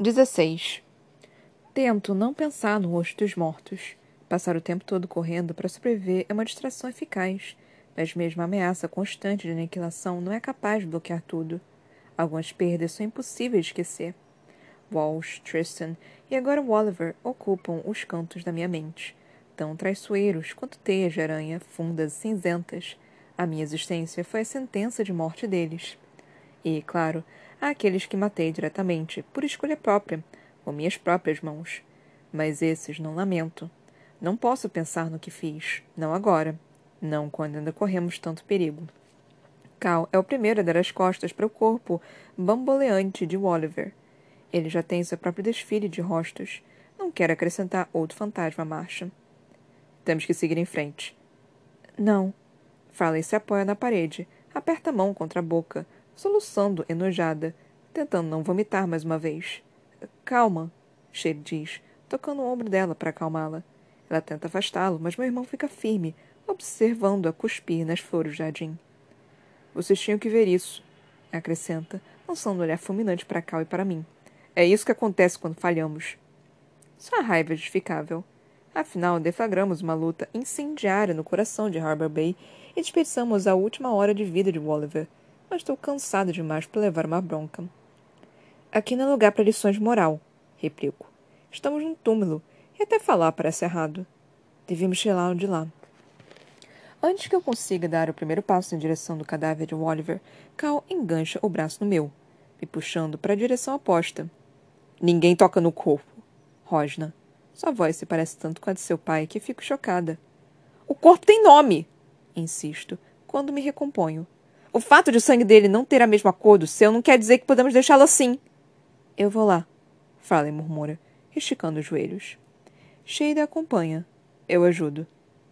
16. Tento não pensar no rosto dos mortos. Passar o tempo todo correndo para sobreviver é uma distração eficaz, mas mesmo a ameaça constante de aniquilação não é capaz de bloquear tudo. Algumas perdas são impossíveis de esquecer. Walsh, Tristan e agora Oliver ocupam os cantos da minha mente, tão traiçoeiros quanto teias de aranha fundas e cinzentas. A minha existência foi a sentença de morte deles. E, claro, há aqueles que matei diretamente, por escolha própria, com minhas próprias mãos. Mas esses não lamento. Não posso pensar no que fiz, não agora, não quando ainda corremos tanto perigo. Cal é o primeiro a dar as costas para o corpo bamboleante de Oliver. Ele já tem seu próprio desfile de rostos. Não quer acrescentar outro fantasma à marcha. Temos que seguir em frente. Não. Farley se apoia na parede, aperta a mão contra a boca, soluçando enojada, tentando não vomitar mais uma vez. Calma, Shade diz, tocando o ombro dela para acalmá-la. Ela tenta afastá-lo, mas meu irmão fica firme, observando-a cuspir nas flores do jardim. Vocês tinham que ver isso, acrescenta, lançando um olhar fulminante para Cal e para mim. É isso que acontece quando falhamos. Sua raiva é justificável. Afinal, deflagramos uma luta incendiária no coração de Harbor Bay e desperdiçamos a última hora de vida de Oliver mas estou cansado demais para levar uma bronca. Aqui não é lugar para lições de moral, replico. Estamos num túmulo, e até falar parece errado. Devíamos tirá-lo de lá. Antes que eu consiga dar o primeiro passo em direção do cadáver de Oliver, Cal engancha o braço no meu, me puxando para a direção oposta. Ninguém toca no corpo. Rosna. Sua voz se parece tanto com a de seu pai que fico chocada. O corpo tem nome! Insisto, quando me recomponho. O fato de o sangue dele não ter a mesma cor do seu não quer dizer que podemos deixá-lo assim. Eu vou lá, Farley murmura, esticando os joelhos. Sheida acompanha. Eu ajudo.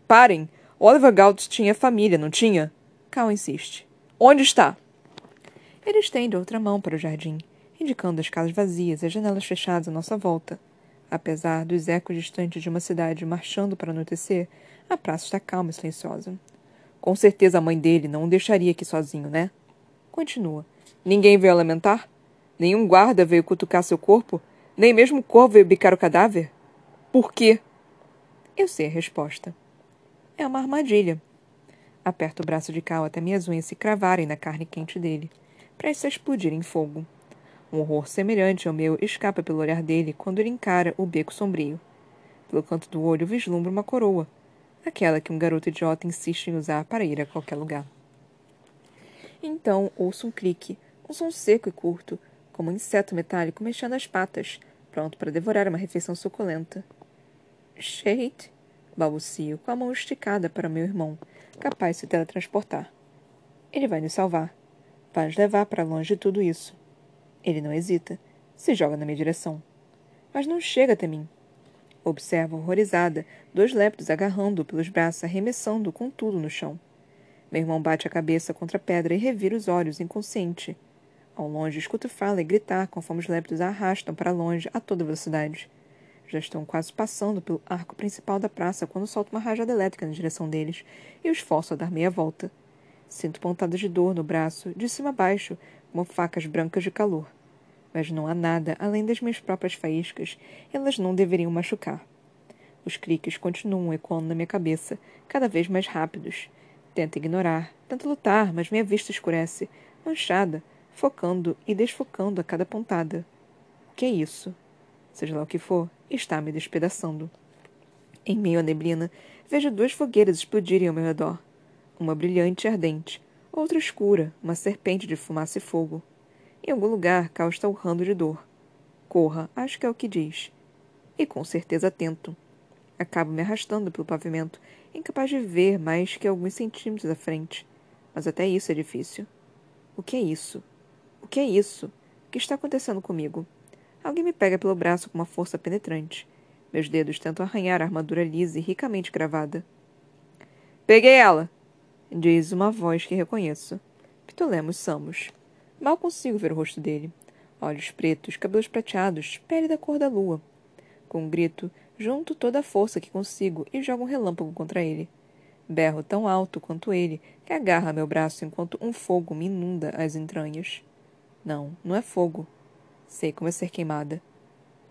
Parem! Oliver Galt tinha família, não tinha? Cal insiste. Onde está? Ele estende outra mão para o jardim, indicando as casas vazias e as janelas fechadas à nossa volta. Apesar dos ecos distantes de uma cidade marchando para anoitecer, a praça está calma e silenciosa. Com certeza a mãe dele não o deixaria aqui sozinho, né? Continua. Ninguém veio lamentar? Nenhum guarda veio cutucar seu corpo? Nem mesmo o corvo veio bicar o cadáver? Por quê? Eu sei a resposta. É uma armadilha. Aperto o braço de Cal até minhas unhas se cravarem na carne quente dele, prestes a explodir em fogo. Um horror semelhante ao meu escapa pelo olhar dele quando ele encara o beco sombrio. Pelo canto do olho vislumbra uma coroa, aquela que um garoto idiota insiste em usar para ir a qualquer lugar. Então ouço um clique, um som seco e curto, como um inseto metálico mexendo as patas, pronto para devorar uma refeição suculenta. Shade, balbucio, com a mão esticada para meu irmão, capaz de se teletransportar. Ele vai nos salvar. Vai nos levar para longe de tudo isso. Ele não hesita. Se joga na minha direção. Mas não chega até mim. Observo, horrorizada, dois lépidos agarrando-o pelos braços, arremessando-o com tudo no chão. Meu irmão bate a cabeça contra a pedra e revira os olhos, inconsciente. Ao longe, escuto Fala gritar conforme os lépidos a arrastam para longe a toda velocidade. Já estão quase passando pelo arco principal da praça quando solto uma rajada elétrica na direção deles e os forço a dar meia volta. Sinto pontadas de dor no braço, de cima a baixo, como facas brancas de calor mas não há nada além das minhas próprias faíscas. Elas não deveriam machucar. Os cliques continuam ecoando na minha cabeça, cada vez mais rápidos. Tento ignorar, tento lutar, mas minha vista escurece, manchada, focando e desfocando a cada pontada. O que é isso? Seja lá o que for, está me despedaçando. Em meio à neblina, vejo duas fogueiras explodirem ao meu redor. Uma brilhante e ardente, outra escura, uma serpente de fumaça e fogo. Em algum lugar, Cal está urrando de dor. Corra, acho que é o que diz. E com certeza tento. Acabo me arrastando pelo pavimento, incapaz de ver mais que alguns centímetros à frente. Mas até isso é difícil. O que é isso? O que é isso? O que está acontecendo comigo? Alguém me pega pelo braço com uma força penetrante. Meus dedos tentam arranhar a armadura lisa e ricamente gravada. Peguei ela! Diz uma voz que reconheço. Pitolemos Samos. Mal consigo ver o rosto dele. Olhos pretos, cabelos prateados, pele da cor da lua. Com um grito, junto toda a força que consigo e jogo um relâmpago contra ele. Berro tão alto quanto ele, que agarra meu braço enquanto um fogo me inunda as entranhas. Não, não é fogo. Sei como é ser queimada.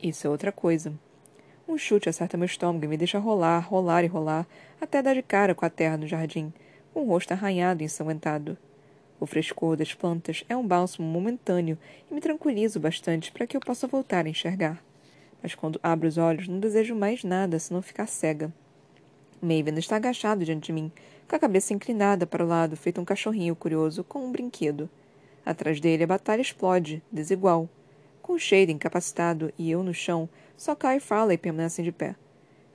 Isso é outra coisa. Um chute acerta meu estômago e me deixa rolar, rolar e rolar, até dar de cara com a terra no jardim, com o rosto arranhado e ensanguentado. O frescor das plantas é um bálsamo momentâneo e me tranquiliza bastante para que eu possa voltar a enxergar. Mas quando abro os olhos, não desejo mais nada senão ficar cega. Maven está agachado diante de mim, com a cabeça inclinada para o lado, feito um cachorrinho curioso com um brinquedo. Atrás dele, a batalha explode, desigual. Com o Shade incapacitado e eu no chão, só Kai e Farley permanecem de pé.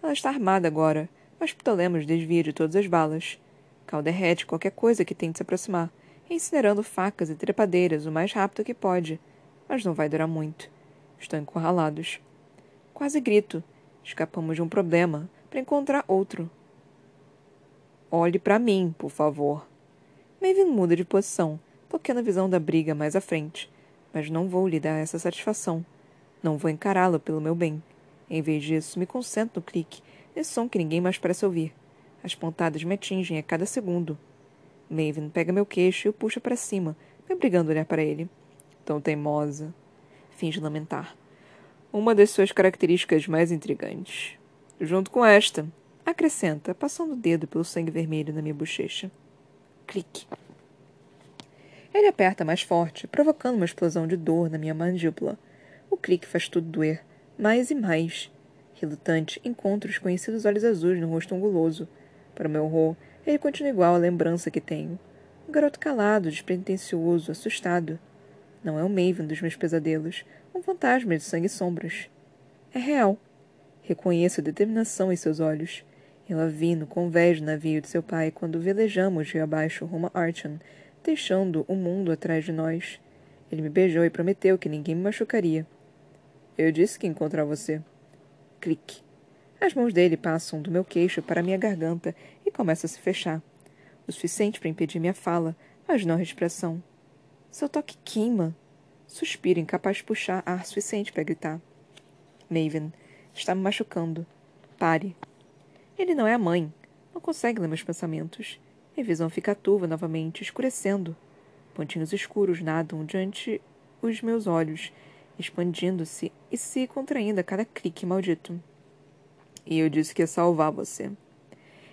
Ela está armada agora, mas Ptolemos desvia de todas as balas. Cal derrete qualquer coisa que tente se aproximar, incinerando facas e trepadeiras o mais rápido que pode. Mas não vai durar muito. Estão encurralados. Quase grito. Escapamos de um problema para encontrar outro. Olhe para mim, por favor. Maven muda de posição, bloqueando a visão da briga mais à frente. Mas não vou lhe dar essa satisfação. Não vou encará-la pelo meu bem. Em vez disso, me concentro no clique, nesse som que ninguém mais parece ouvir. As pontadas me atingem a cada segundo. Maven pega meu queixo e o puxa para cima, me obrigando a olhar para ele. Tão teimosa. Finge lamentar. Uma das suas características mais intrigantes. Junto com esta, acrescenta, passando o dedo pelo sangue vermelho na minha bochecha. Clique. Ele aperta mais forte, provocando uma explosão de dor na minha mandíbula. O clique faz tudo doer, mais e mais. Relutante, encontro os conhecidos olhos azuis no rosto anguloso. Para o meu horror, ele continua igual à lembrança que tenho. Um garoto calado, despretensioso, assustado. Não é o Maven dos meus pesadelos, um fantasma de sangue e sombras. É real. Reconheço a determinação em seus olhos. Ela vi no convés do navio de seu pai quando velejamos rio abaixo rumo a Archon, deixando o mundo atrás de nós. Ele me beijou e prometeu que ninguém me machucaria. Eu disse que encontrar você. Clique. As mãos dele passam do meu queixo para minha garganta e começam a se fechar. O suficiente para impedir minha fala, mas não a respiração. Seu toque queima. Suspiro, incapaz de puxar ar suficiente para gritar. Maven, está me machucando. Pare. Ele não é a mãe. Não consegue ler meus pensamentos. Minha visão fica turva novamente, escurecendo. Pontinhos escuros nadam diante os meus olhos expandindo-se e se contraindo a cada clique maldito. E eu disse que ia salvar você.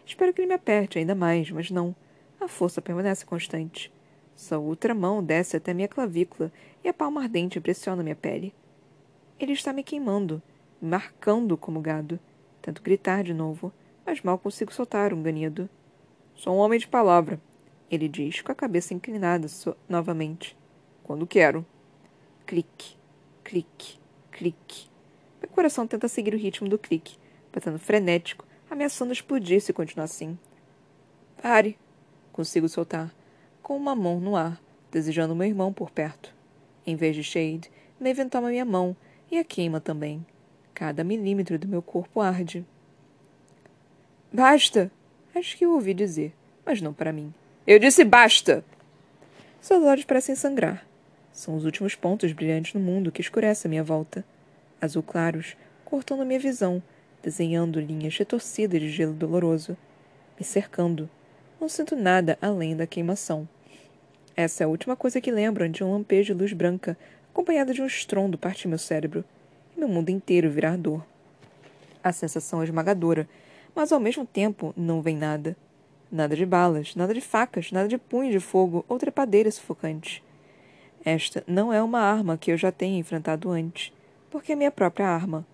Espero que ele me aperte ainda mais, mas não. A força permanece constante. Sua outra mão desce até minha clavícula e a palma ardente pressiona minha pele. Ele está me queimando, me marcando como gado. Tento gritar de novo, mas mal consigo soltar um ganido. Sou um homem de palavra, ele diz, com a cabeça inclinada so novamente. Quando quero. Clique clique, clique. Meu coração tenta seguir o ritmo do clique, batendo frenético, ameaçando explodir se continuar assim. Pare! Consigo soltar, com uma mão no ar, desejando meu irmão por perto. Em vez de Shade, Maven toma minha mão e a queima também. Cada milímetro do meu corpo arde. Basta! Acho que eu ouvi dizer, mas não para mim. Eu disse basta! Seus olhos parecem sangrar. São os últimos pontos brilhantes no mundo que escurece a minha volta. Azul claros, cortando minha visão, desenhando linhas retorcidas de gelo doloroso. Me cercando. Não sinto nada além da queimação. Essa é a última coisa que lembro de um lampejo de luz branca, acompanhada de um estrondo partir meu cérebro, e meu mundo inteiro virar dor. A sensação é esmagadora, mas ao mesmo tempo não vem nada. Nada de balas, nada de facas, nada de punho de fogo ou trepadeiras sufocantes. Esta não é uma arma que eu já tenha enfrentado antes, porque é minha própria arma.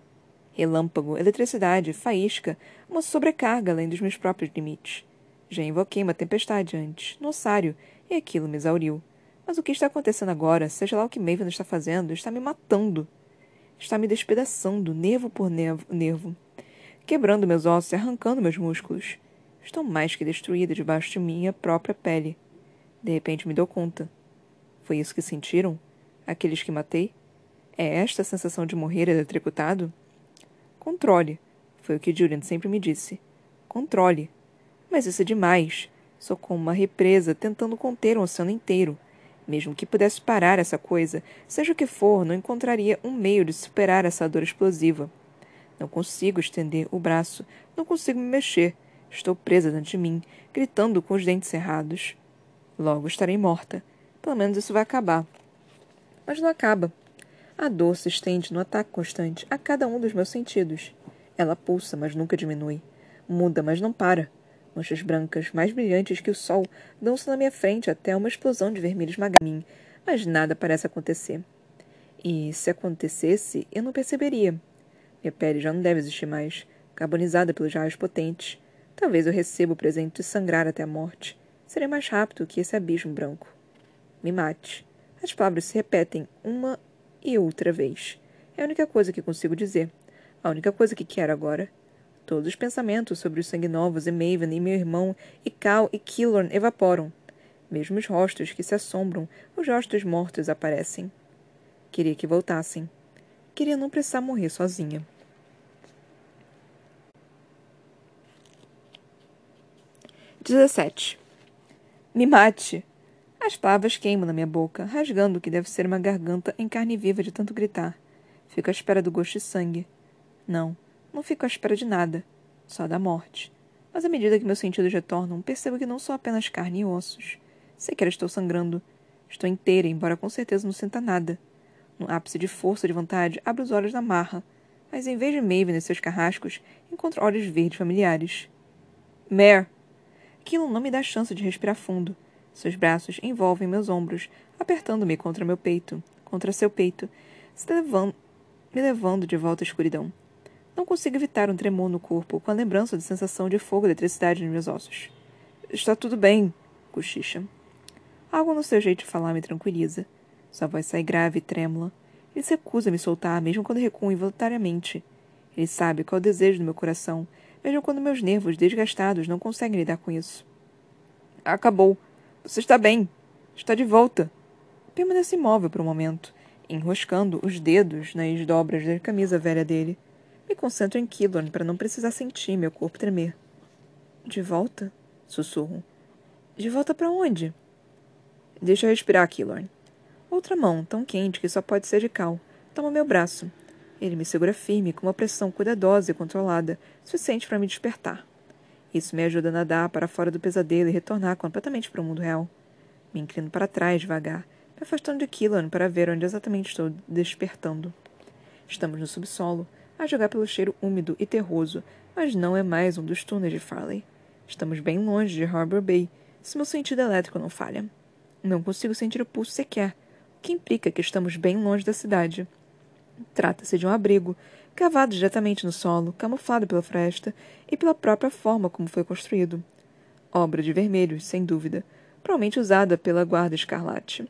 Relâmpago, eletricidade, faísca, uma sobrecarga além dos meus próprios limites. Já invoquei uma tempestade antes, no ossário, e aquilo me exauriu. Mas o que está acontecendo agora, seja lá o que Maven está fazendo, está me matando. Está me despedaçando, nervo por nervo, nervo quebrando meus ossos e arrancando meus músculos. Estou mais que destruída debaixo de minha própria pele. De repente me dou conta. Foi isso que sentiram? Aqueles que matei? É esta a sensação de morrer eletrocutado? Controle. Foi o que Julian sempre me disse. Controle. Mas isso é demais. Sou como uma represa tentando conter um oceano inteiro. Mesmo que pudesse parar essa coisa, seja o que for, não encontraria um meio de superar essa dor explosiva. Não consigo estender o braço, não consigo me mexer. Estou presa dentro de mim, gritando com os dentes cerrados. Logo estarei morta. Pelo menos isso vai acabar. Mas não acaba. A dor se estende no ataque constante a cada um dos meus sentidos. Ela pulsa, mas nunca diminui. Muda, mas não para. Manchas brancas, mais brilhantes que o sol, dançam na minha frente até uma explosão de vermelho esmagar mim, mas nada parece acontecer. E se acontecesse, eu não perceberia. Minha pele já não deve existir mais, carbonizada pelos raios potentes. Talvez eu receba o presente de sangrar até a morte. Serei mais rápido que esse abismo branco. Me mate. As palavras se repetem uma e outra vez. É a única coisa que consigo dizer. A única coisa que quero agora. Todos os pensamentos sobre os sanguinovos e Maven e meu irmão e Cal e Killorn evaporam. Mesmo os rostos que se assombram, os rostos mortos aparecem. Queria que voltassem. Queria não precisar morrer sozinha. Dezessete. Me mate! As palavras queimam na minha boca, rasgando o que deve ser uma garganta em carne viva de tanto gritar. Fico à espera do gosto de sangue. Não, não fico à espera de nada. Só da morte. Mas à medida que meus sentidos retornam, percebo que não sou apenas carne e ossos. Sequer estou sangrando. Estou inteira, embora com certeza não sinta nada. No ápice de força de vontade, abro os olhos na marra. Mas em vez de Maven e seus carrascos, encontro olhos verdes familiares. Mare! Aquilo não me dá chance de respirar fundo. Seus braços envolvem meus ombros, apertando-me contra meu peito, contra seu peito, se levando, me levando de volta à escuridão. Não consigo evitar um tremor no corpo com a lembrança da sensação de fogo e eletricidade nos meus ossos. Está tudo bem, cochicha. Algo no seu jeito de falar me tranquiliza. Sua voz sai grave e trêmula. Ele se recusa a me soltar, mesmo quando recuo involuntariamente. Ele sabe qual é o desejo do meu coração, mesmo quando meus nervos desgastados não conseguem lidar com isso. Acabou, você está bem. Está de volta. Permanece imóvel por um momento, enroscando os dedos nas dobras da camisa velha dele. Me concentro em Killorn para não precisar sentir meu corpo tremer. De volta? Sussurro. De volta para onde? Deixa eu respirar, Killorn. Outra mão, tão quente que só pode ser de cal, toma meu braço. Ele me segura firme, com uma pressão cuidadosa e controlada, suficiente para me despertar. Isso me ajuda a nadar para fora do pesadelo e retornar completamente para o mundo real. Me inclino para trás devagar, me afastando de Killan para ver onde exatamente estou despertando. Estamos no subsolo, a jogar pelo cheiro úmido e terroso, mas não é mais um dos túneis de Farley. Estamos bem longe de Harbor Bay, se meu sentido elétrico não falha. Não consigo sentir o pulso sequer, o que implica que estamos bem longe da cidade. Trata-se de um abrigo, cavado diretamente no solo, camuflado pela floresta e pela própria forma como foi construído. Obra de vermelhos, sem dúvida, provavelmente usada pela Guarda Escarlate.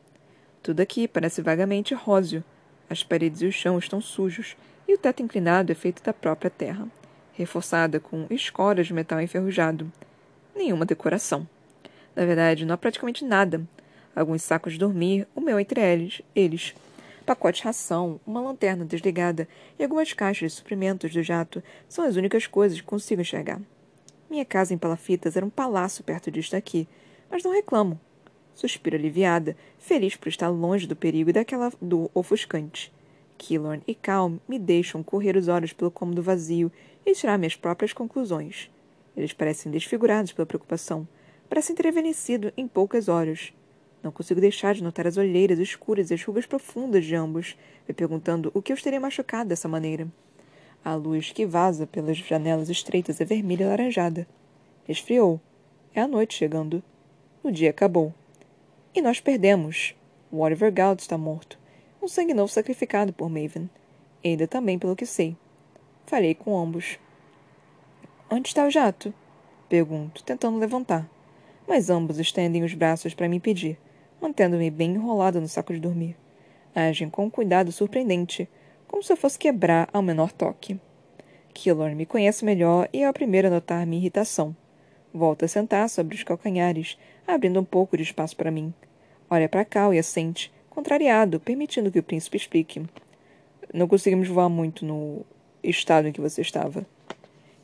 Tudo aqui parece vagamente róseo. As paredes e o chão estão sujos, e o teto inclinado é feito da própria terra, reforçada com escoras de metal enferrujado. Nenhuma decoração. Na verdade, não há praticamente nada. Alguns sacos de dormir, o meu entre eles, eles pacote de ração, uma lanterna desligada e algumas caixas de suprimentos do jato são as únicas coisas que consigo enxergar. Minha casa em palafitas era um palácio perto disto aqui, mas não reclamo. Suspiro aliviada, feliz por estar longe do perigo e daquela do ofuscante. Killorn e Calm me deixam correr os olhos pelo cômodo vazio e tirar minhas próprias conclusões. Eles parecem desfigurados pela preocupação, parecem ter envelhecido em poucas horas. Não consigo deixar de notar as olheiras escuras e as rugas profundas de ambos, me perguntando o que os teria machucado dessa maneira. A luz que vaza pelas janelas estreitas é vermelha e laranjada. Esfriou. É a noite chegando. O dia acabou. E nós perdemos. O Oliver Galt está morto. Um sangue novo sacrificado por Maven. Ainda também, pelo que sei. Falei com ambos. Onde está o jato? Pergunto, tentando levantar. Mas ambos estendem os braços para me impedir mantendo-me bem enrolada no saco de dormir. Agem com um cuidado surpreendente, como se eu fosse quebrar ao menor toque. Killor me conhece melhor e é o primeiro a notar minha irritação. Volta a sentar sobre os calcanhares, abrindo um pouco de espaço para mim. Olha para cá e assente, contrariado, permitindo que o príncipe explique. Não conseguimos voar muito no estado em que você estava.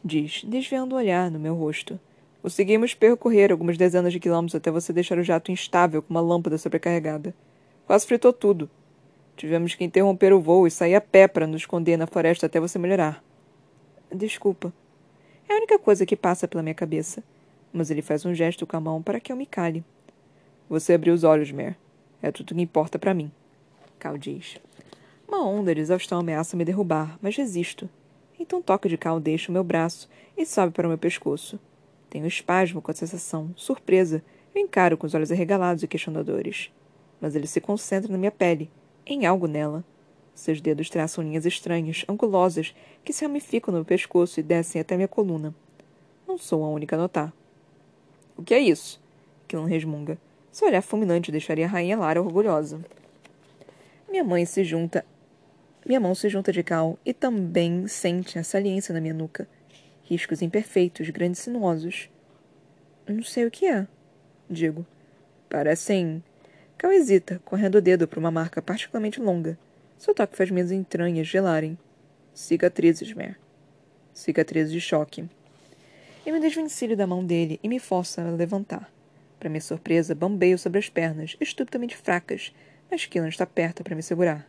Diz, desviando o olhar no meu rosto. Conseguimos percorrer algumas dezenas de quilômetros até você deixar o jato instável com uma lâmpada sobrecarregada. Quase fritou tudo. Tivemos que interromper o voo e sair a pé para nos esconder na floresta até você melhorar. Desculpa. É a única coisa que passa pela minha cabeça. Mas ele faz um gesto com a mão para que eu me cale. Você abriu os olhos, Mer. É tudo que importa para mim. Cal diz. Uma onda de exaustão ameaça me derrubar, mas resisto. Então toque de cal deixa o meu braço e sobe para o meu pescoço. Tenho espasmo com a sensação, surpresa. Eu encaro com os olhos arregalados e questionadores. Mas ele se concentra na minha pele, em algo nela. Seus dedos traçam linhas estranhas, angulosas, que se ramificam no meu pescoço e descem até minha coluna. Não sou a única a notar. O que é isso? Killan resmunga. Seu olhar fulminante deixaria a rainha Lara orgulhosa. Minha mãe se junta. Minha mão se junta de cal e também sente a saliência na minha nuca riscos imperfeitos, grandes sinuosos. Não sei o que é, digo. Parecem. Cal hesita, correndo o dedo para uma marca particularmente longa. Seu toque faz minhas entranhas gelarem. Cicatrizes, Mer. Cicatrizes de choque. Eu me desvencilho da mão dele e me forço a levantar. Para minha surpresa, bambeio sobre as pernas, estupidamente fracas, mas Killan está perto para me segurar.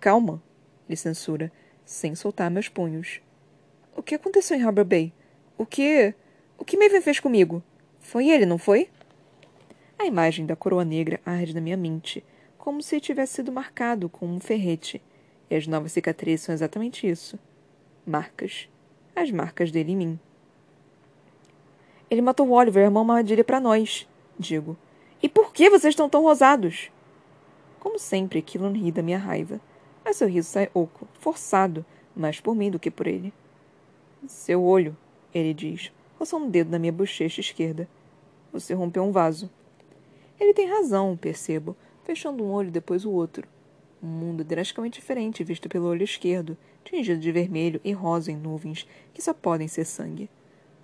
Calma, ele censura, sem soltar meus punhos. O que aconteceu em Harbor Bay? O que. O que Maven fez comigo? Foi ele, não foi? A imagem da coroa negra arde na minha mente, como se tivesse sido marcado com um ferrete. E as novas cicatrizes são exatamente isso. Marcas. As marcas dele em mim. Ele matou o Oliver armou uma armadilha para nós, digo. E por que vocês estão tão rosados? Como sempre, Killan ri da minha raiva. Mas seu riso sai oco, forçado, mais por mim do que por ele. Seu olho, ele diz, roçando um dedo na minha bochecha esquerda. Você rompeu um vaso. Ele tem razão, percebo, fechando um olho depois o outro. Um mundo drasticamente diferente visto pelo olho esquerdo, tingido de vermelho e rosa em nuvens que só podem ser sangue.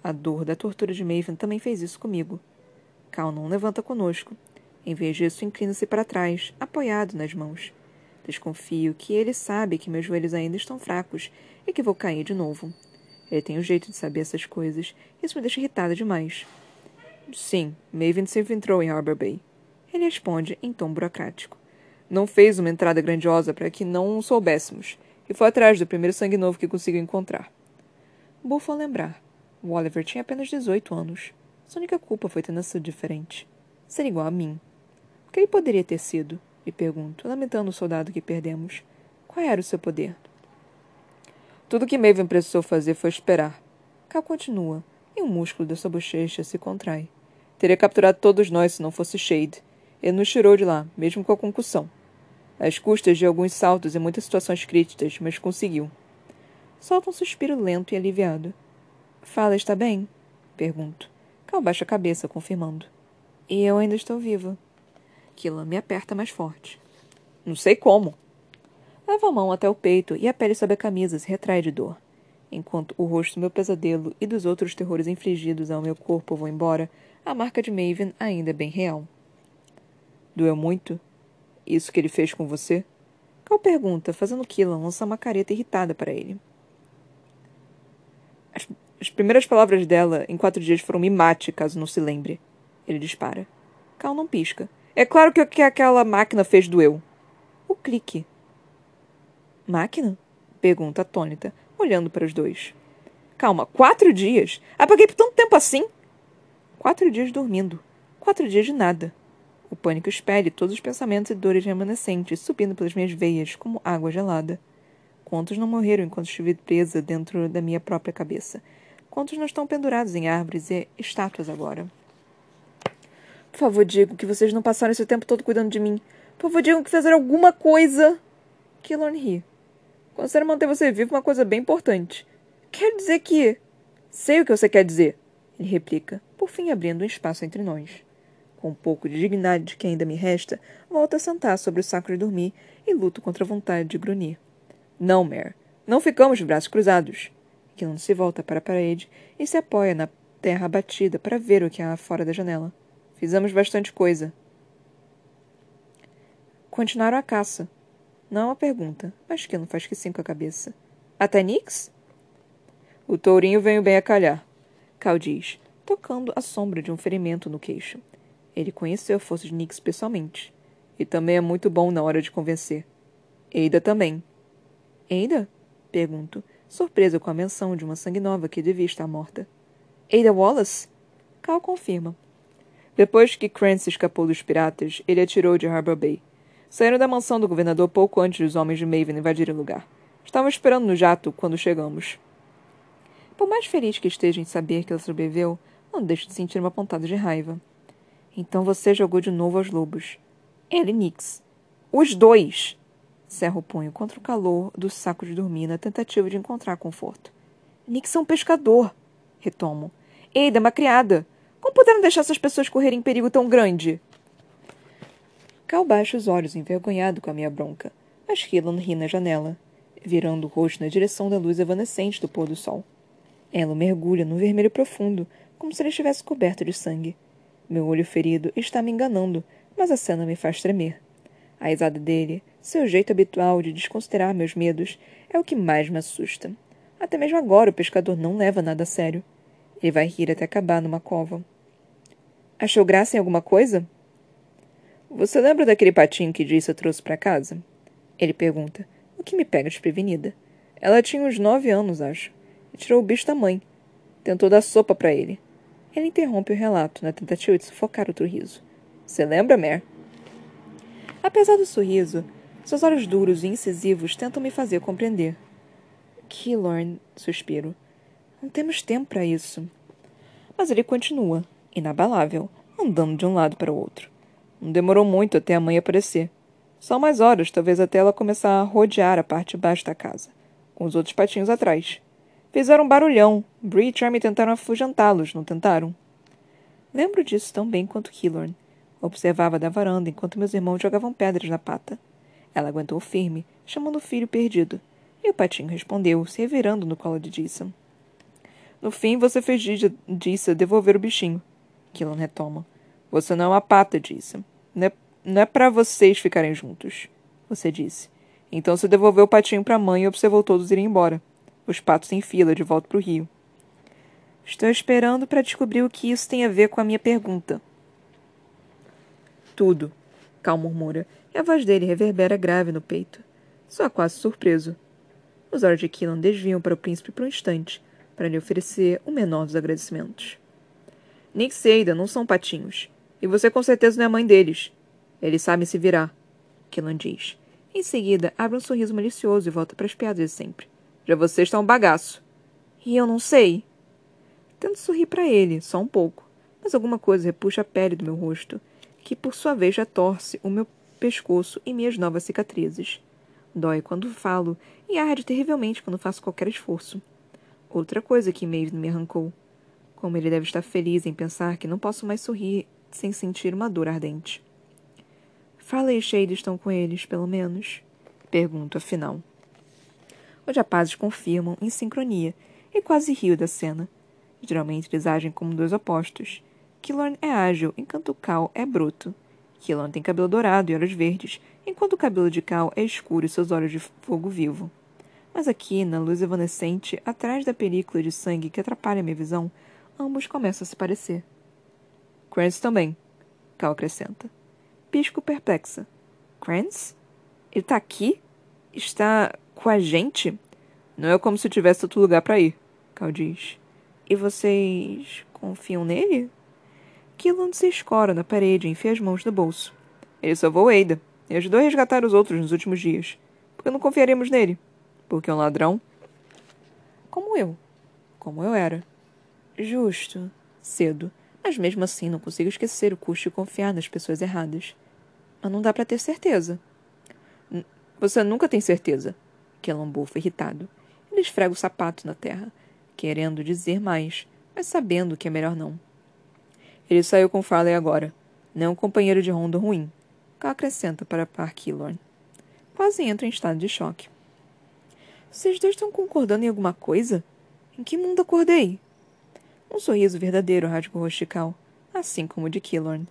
A dor da tortura de Maven também fez isso comigo. Cal não levanta conosco. Em vez disso, inclina-se para trás, apoiado nas mãos. Desconfio que ele sabe que meus joelhos ainda estão fracos e que vou cair de novo. Ele tem um jeito de saber essas coisas. Isso me deixa irritada demais. Sim, Maven se entrou em Arbor Bay. Ele responde em tom burocrático. Não fez uma entrada grandiosa para que não soubéssemos, e foi atrás do primeiro sangue novo que conseguiu encontrar. Bufo a lembrar. O Oliver tinha apenas 18 anos. Sua única culpa foi ter nascido diferente. Ser igual a mim. O que ele poderia ter sido? Me pergunto, lamentando o soldado que perdemos. Qual era o seu poder? Tudo que Maven precisou fazer foi esperar. Cal continua, e um músculo da sua bochecha se contrai. Teria capturado todos nós se não fosse Shade. Ele nos tirou de lá, mesmo com a concussão. Às custas de alguns saltos e muitas situações críticas, mas conseguiu. Solta um suspiro lento e aliviado. Fala, está bem? Pergunto. Cal baixa a cabeça, confirmando. E eu ainda estou viva. Kila me aperta mais forte. Não sei como, Leva a mão até o peito e a pele sob a camisa se retrai de dor. Enquanto o rosto do meu pesadelo e dos outros terrores infligidos ao meu corpo vão embora, a marca de Maven ainda é bem real. Doeu muito? Isso que ele fez com você? Cal pergunta, fazendo Killan lançar uma careta irritada para ele. As, as, primeiras palavras dela em quatro dias foram me mate, caso não se lembre. Ele dispara. Cal não pisca. É claro que o que aquela máquina fez doeu. O clique. Máquina? Pergunta atônita, olhando para os dois. Calma, quatro dias? Apaguei por tanto tempo assim? Quatro dias dormindo. Quatro dias de nada. O pânico espelhe todos os pensamentos e dores remanescentes, subindo pelas minhas veias como água gelada. Quantos não morreram enquanto estive presa dentro da minha própria cabeça? Quantos não estão pendurados em árvores e estátuas agora? Por favor, digo que vocês não passaram esse tempo todo cuidando de mim. Por favor, digam que fizeram alguma coisa. Killorn ri. Considero manter você vivo uma coisa bem importante. Quer dizer que. Sei o que você quer dizer, ele replica, por fim abrindo um espaço entre nós. Com um pouco de dignidade que ainda me resta, volto a sentar sobre o saco de dormir e luto contra a vontade de grunhir. Não, Mare. Não ficamos de braços cruzados. Killan se volta para a parede e se apoia na terra abatida para ver o que há fora da janela. Fizemos bastante coisa. Continuaram a caça, não é uma pergunta, mas que não faz que sim com a cabeça. Até Nix? O tourinho veio bem a calhar, Cal diz, tocando a sombra de um ferimento no queixo. Ele conheceu a força de Nix pessoalmente. E também é muito bom na hora de convencer. Eida também. Eida? Pergunto, surpresa com a menção de uma sangue nova que devia estar morta. Ada Wallace? Cal confirma. Depois que Crancy escapou dos piratas, ele atirou de Harbor Bay. Saíram da mansão do governador pouco antes dos homens de Maven invadirem o lugar. Estavam esperando no jato quando chegamos. Por mais feliz que esteja em saber que ela sobreviveu, não deixo de sentir uma pontada de raiva. Então você jogou de novo aos lobos. Ela e Nix. Os dois! Cerro o punho contra o calor do saco de dormir na tentativa de encontrar conforto. Nix é um pescador, retomo. Eida é uma criada. Como puderam deixar essas pessoas correrem perigo tão grande? Cal baixa os olhos, envergonhado com a minha bronca, mas Killan ri na janela, virando o rosto na direção da luz evanescente do pôr do sol. Ela mergulha num vermelho profundo, como se ele estivesse coberto de sangue. Meu olho ferido está me enganando, mas a cena me faz tremer. A risada dele, seu jeito habitual de desconsiderar meus medos, é o que mais me assusta. Até mesmo agora o pescador não leva nada a sério. Ele vai rir até acabar numa cova. Achou graça em alguma coisa? Você lembra daquele patinho que Dissa trouxe para casa? Ele pergunta, o que me pega desprevenida. Ela tinha uns nove anos, acho, e tirou o bicho da mãe. Tentou dar sopa para ele. Ele interrompe o relato, na tentativa de sufocar outro riso. Você lembra, Mer? Apesar do sorriso, seus olhos duros e incisivos tentam me fazer compreender. Killorn, suspiro. Não temos tempo para isso. Mas ele continua, inabalável, andando de um lado para o outro. Não demorou muito até a mãe aparecer. Só mais horas, talvez até ela começar a rodear a parte de baixo da casa, com os outros patinhos atrás. Fizeram um barulhão. Bree e Charmy tentaram afugentá-los, não tentaram? Lembro disso tão bem quanto Killorn. Observava da varanda enquanto meus irmãos jogavam pedras na pata. Ela aguentou firme, chamando o filho perdido. E o patinho respondeu, se revirando no colo de Jason. No fim, você fez Dissa devolver o bichinho. Killorn retoma. Você não é uma pata, disse. Não é, não é para vocês ficarem juntos, você disse. Então você devolveu o patinho para a mãe e observou todos irem embora. Os patos em fila de volta para o rio. Estou esperando para descobrir o que isso tem a ver com a minha pergunta. Tudo, Cal murmura, e a voz dele reverbera grave no peito. Só quase surpreso. Os olhos de Killan desviam para o príncipe por um instante, para lhe oferecer o menor dos agradecimentos. Nix e não são patinhos. E você com certeza não é mãe deles. Eles sabem se virar, Killan diz. Em seguida, abre um sorriso malicioso e volta para as piadas de sempre. Já você está um bagaço. E eu não sei. Tento sorrir para ele, só um pouco, mas alguma coisa repuxa a pele do meu rosto, que por sua vez já torce o meu pescoço e minhas novas cicatrizes. Dói quando falo e arde terrivelmente quando faço qualquer esforço. Outra coisa que Maeve me arrancou. Como ele deve estar feliz em pensar que não posso mais sorrir sem sentir uma dor ardente. Fala e Shade estão com eles, pelo menos? Pergunto, afinal. Os rapazes confirmam em sincronia e quase rio da cena. Geralmente eles agem como dois opostos. Killorn é ágil, enquanto Cal é bruto. Killorn tem cabelo dourado e olhos verdes, enquanto o cabelo de Cal é escuro e seus olhos de fogo vivo. Mas aqui, na luz evanescente, atrás da película de sangue que atrapalha minha visão, ambos começam a se parecer. Crance também, Cal acrescenta. Pisco perplexa. Crance? Ele tá aqui? Está com a gente? Não é como se tivesse outro lugar para ir, Cal diz. E vocês confiam nele? Killand se escora na parede e enfia as mãos no bolso. Ele salvou Ada e ajudou a resgatar os outros nos últimos dias. Por que não confiaríamos nele? Porque é um ladrão? Como eu. Como eu era. Justo. Cedo. Mas mesmo assim não consigo esquecer o custo de confiar nas pessoas erradas. Mas não dá para ter certeza. Você nunca tem certeza. Kellan bufa irritado. Ele esfrega o sapato na terra, querendo dizer mais, mas sabendo que é melhor não. Ele saiu com Farley agora. Não é um companheiro de ronda ruim. Cal acrescenta para Parkillorn. Quase entra em estado de choque. Vocês dois estão concordando em alguma coisa? Em que mundo acordei? Um sorriso verdadeiro rasga o rostical, assim como o de Killorn.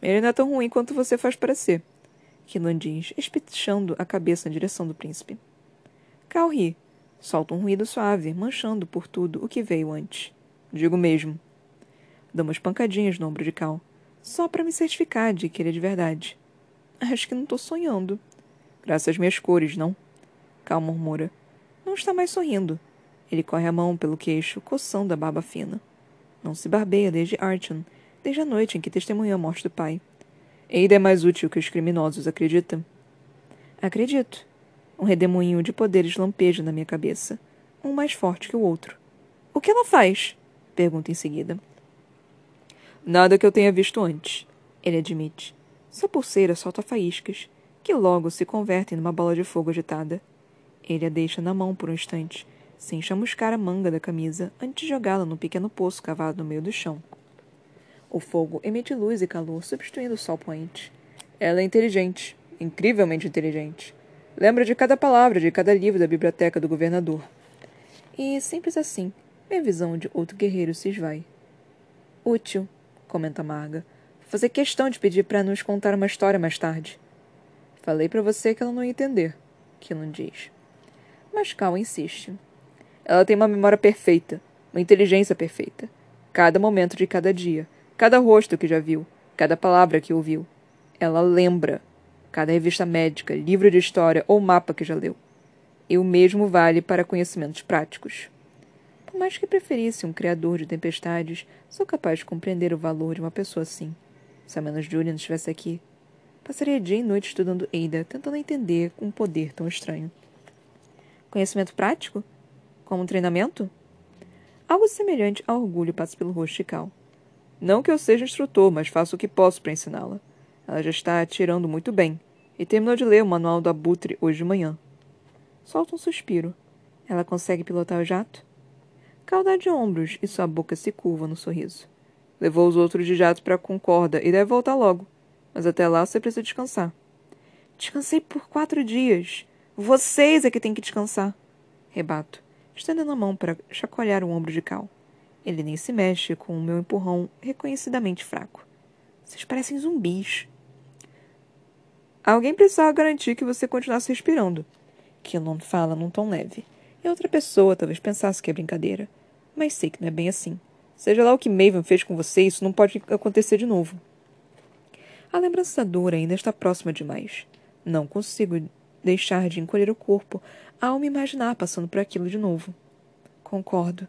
Ele não é tão ruim quanto você faz parecer, Killorn diz, espichando a cabeça na direção do príncipe. Cal ri. Solta um ruído suave, manchando por tudo o que veio antes. Digo mesmo. Dou umas pancadinhas no ombro de Cal, só para me certificar de que ele é de verdade. Acho que não estou sonhando. Graças às minhas cores, não? Cal murmura. Não está mais sorrindo. Ele corre a mão pelo queixo, coçando a barba fina. Não se barbeia desde Archon, desde a noite em que testemunhou a morte do pai. Ada é mais útil que os criminosos, acredita? Acredito. Um redemoinho de poderes lampeja na minha cabeça. Um mais forte que o outro. O que ela faz? Pergunta em seguida. Nada que eu tenha visto antes, ele admite. Sua pulseira solta faíscas, que logo se convertem numa bola de fogo agitada. Ele a deixa na mão por um instante, sem chamuscar a manga da camisa antes de jogá-la num pequeno poço cavado no meio do chão. O fogo emite luz e calor, substituindo o sol poente. Ela é inteligente, incrivelmente inteligente. Lembra de cada palavra de cada livro da biblioteca do governador. E, simples assim, minha visão de outro guerreiro se esvai. Útil, comenta Marga. Fazer questão de pedir para nos contar uma história mais tarde. Falei para você que ela não ia entender, Killan diz. Mas Cal insiste. Ela tem uma memória perfeita, uma inteligência perfeita. Cada momento de cada dia, cada rosto que já viu, cada palavra que ouviu. Ela lembra cada revista médica, livro de história ou mapa que já leu. E o mesmo vale para conhecimentos práticos. Por mais que preferisse um criador de tempestades, sou capaz de compreender o valor de uma pessoa assim. Se a menos Julian estivesse aqui, passaria dia e noite estudando Ada, tentando entender um poder tão estranho. Conhecimento prático? Como treinamento? Algo semelhante ao orgulho passa pelo rosto de Cal. Não que eu seja instrutor, mas faço o que posso para ensiná-la. Ela já está atirando muito bem e terminou de ler o manual do abutre hoje de manhã. Solta um suspiro. Ela consegue pilotar o jato? Cal dá de ombros e sua boca se curva no sorriso. Levou os outros de jato para a Concorda e deve voltar logo. Mas até lá você precisa descansar. Descansei por quatro dias. Vocês é que têm que descansar. Rebato estendendo a mão para chacoalhar o ombro de Cal. Ele nem se mexe com o meu empurrão reconhecidamente fraco. Vocês parecem zumbis. Alguém precisava garantir que você continuasse respirando. Killon fala num tom leve. E outra pessoa talvez pensasse que é brincadeira. Mas sei que não é bem assim. Seja lá o que Maven fez com você, isso não pode acontecer de novo. A lembrança da dor ainda está próxima demais. Não consigo deixar de encolher o corpo ao me imaginar passando por aquilo de novo. Concordo.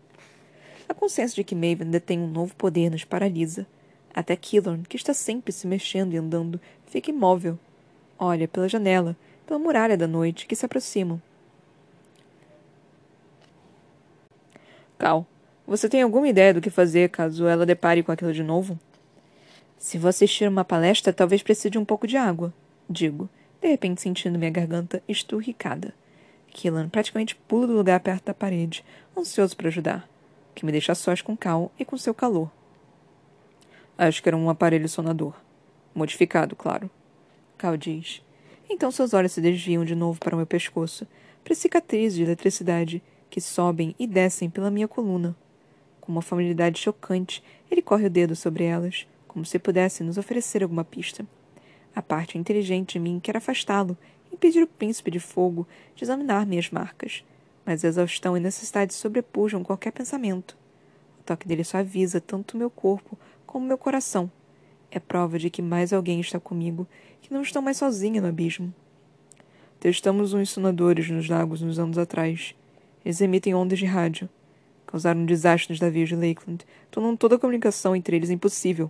A consciência de que Maven detém um novo poder nos paralisa. Até Killorn, que está sempre se mexendo e andando, fica imóvel. Olha pela janela, pela muralha da noite que se aproximam. Cal, você tem alguma ideia do que fazer caso ela depare com aquilo de novo? Se vou assistir uma palestra, talvez precise de um pouco de água, digo, de repente sentindo minha garganta esturricada. Killan praticamente pula do lugar perto da parede, ansioso para ajudar, que me deixa sós com Cal e com seu calor. Acho que era um aparelho sonador. Modificado, claro. Cal diz. Então seus olhos se desviam de novo para o meu pescoço, para cicatrizes de eletricidade que sobem e descem pela minha coluna. Com uma familiaridade chocante, ele corre o dedo sobre elas, como se pudesse nos oferecer alguma pista. A parte inteligente de mim quer afastá-lo impedir o príncipe de fogo de examinar minhas marcas, mas exaustão e necessidade sobrepujam qualquer pensamento. O toque dele suaviza tanto meu corpo como meu coração. É prova de que mais alguém está comigo, que não estou mais sozinha no abismo. Testamos uns sonadores nos lagos uns anos atrás. Eles emitem ondas de rádio. Causaram um desastre nos navios de Lakeland, tornando toda a comunicação entre eles impossível.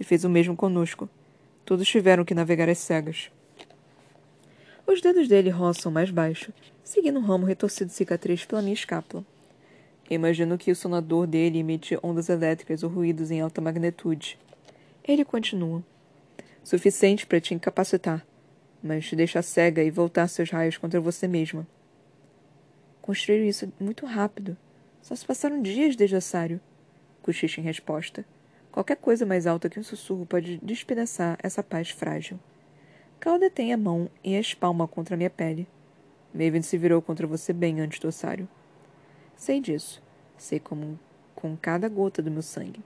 E fez o mesmo conosco. Todos tiveram que navegar às cegas. Os dedos dele roçam mais baixo, seguindo um ramo retorcido de cicatriz pela minha escápula. Imagino que o sonador dele emite ondas elétricas ou ruídos em alta magnitude. Ele continua. Suficiente para te incapacitar, mas te deixar cega e voltar seus raios contra você mesma. Construíram isso muito rápido. Só se passaram dias desde Assário. Cochicha em resposta. Qualquer coisa mais alta que um sussurro pode despedaçar essa paz frágil. Cal detém a mão e a espalma contra minha pele. Maven se virou contra você bem antes do ossário. Sei disso. Sei como com cada gota do meu sangue.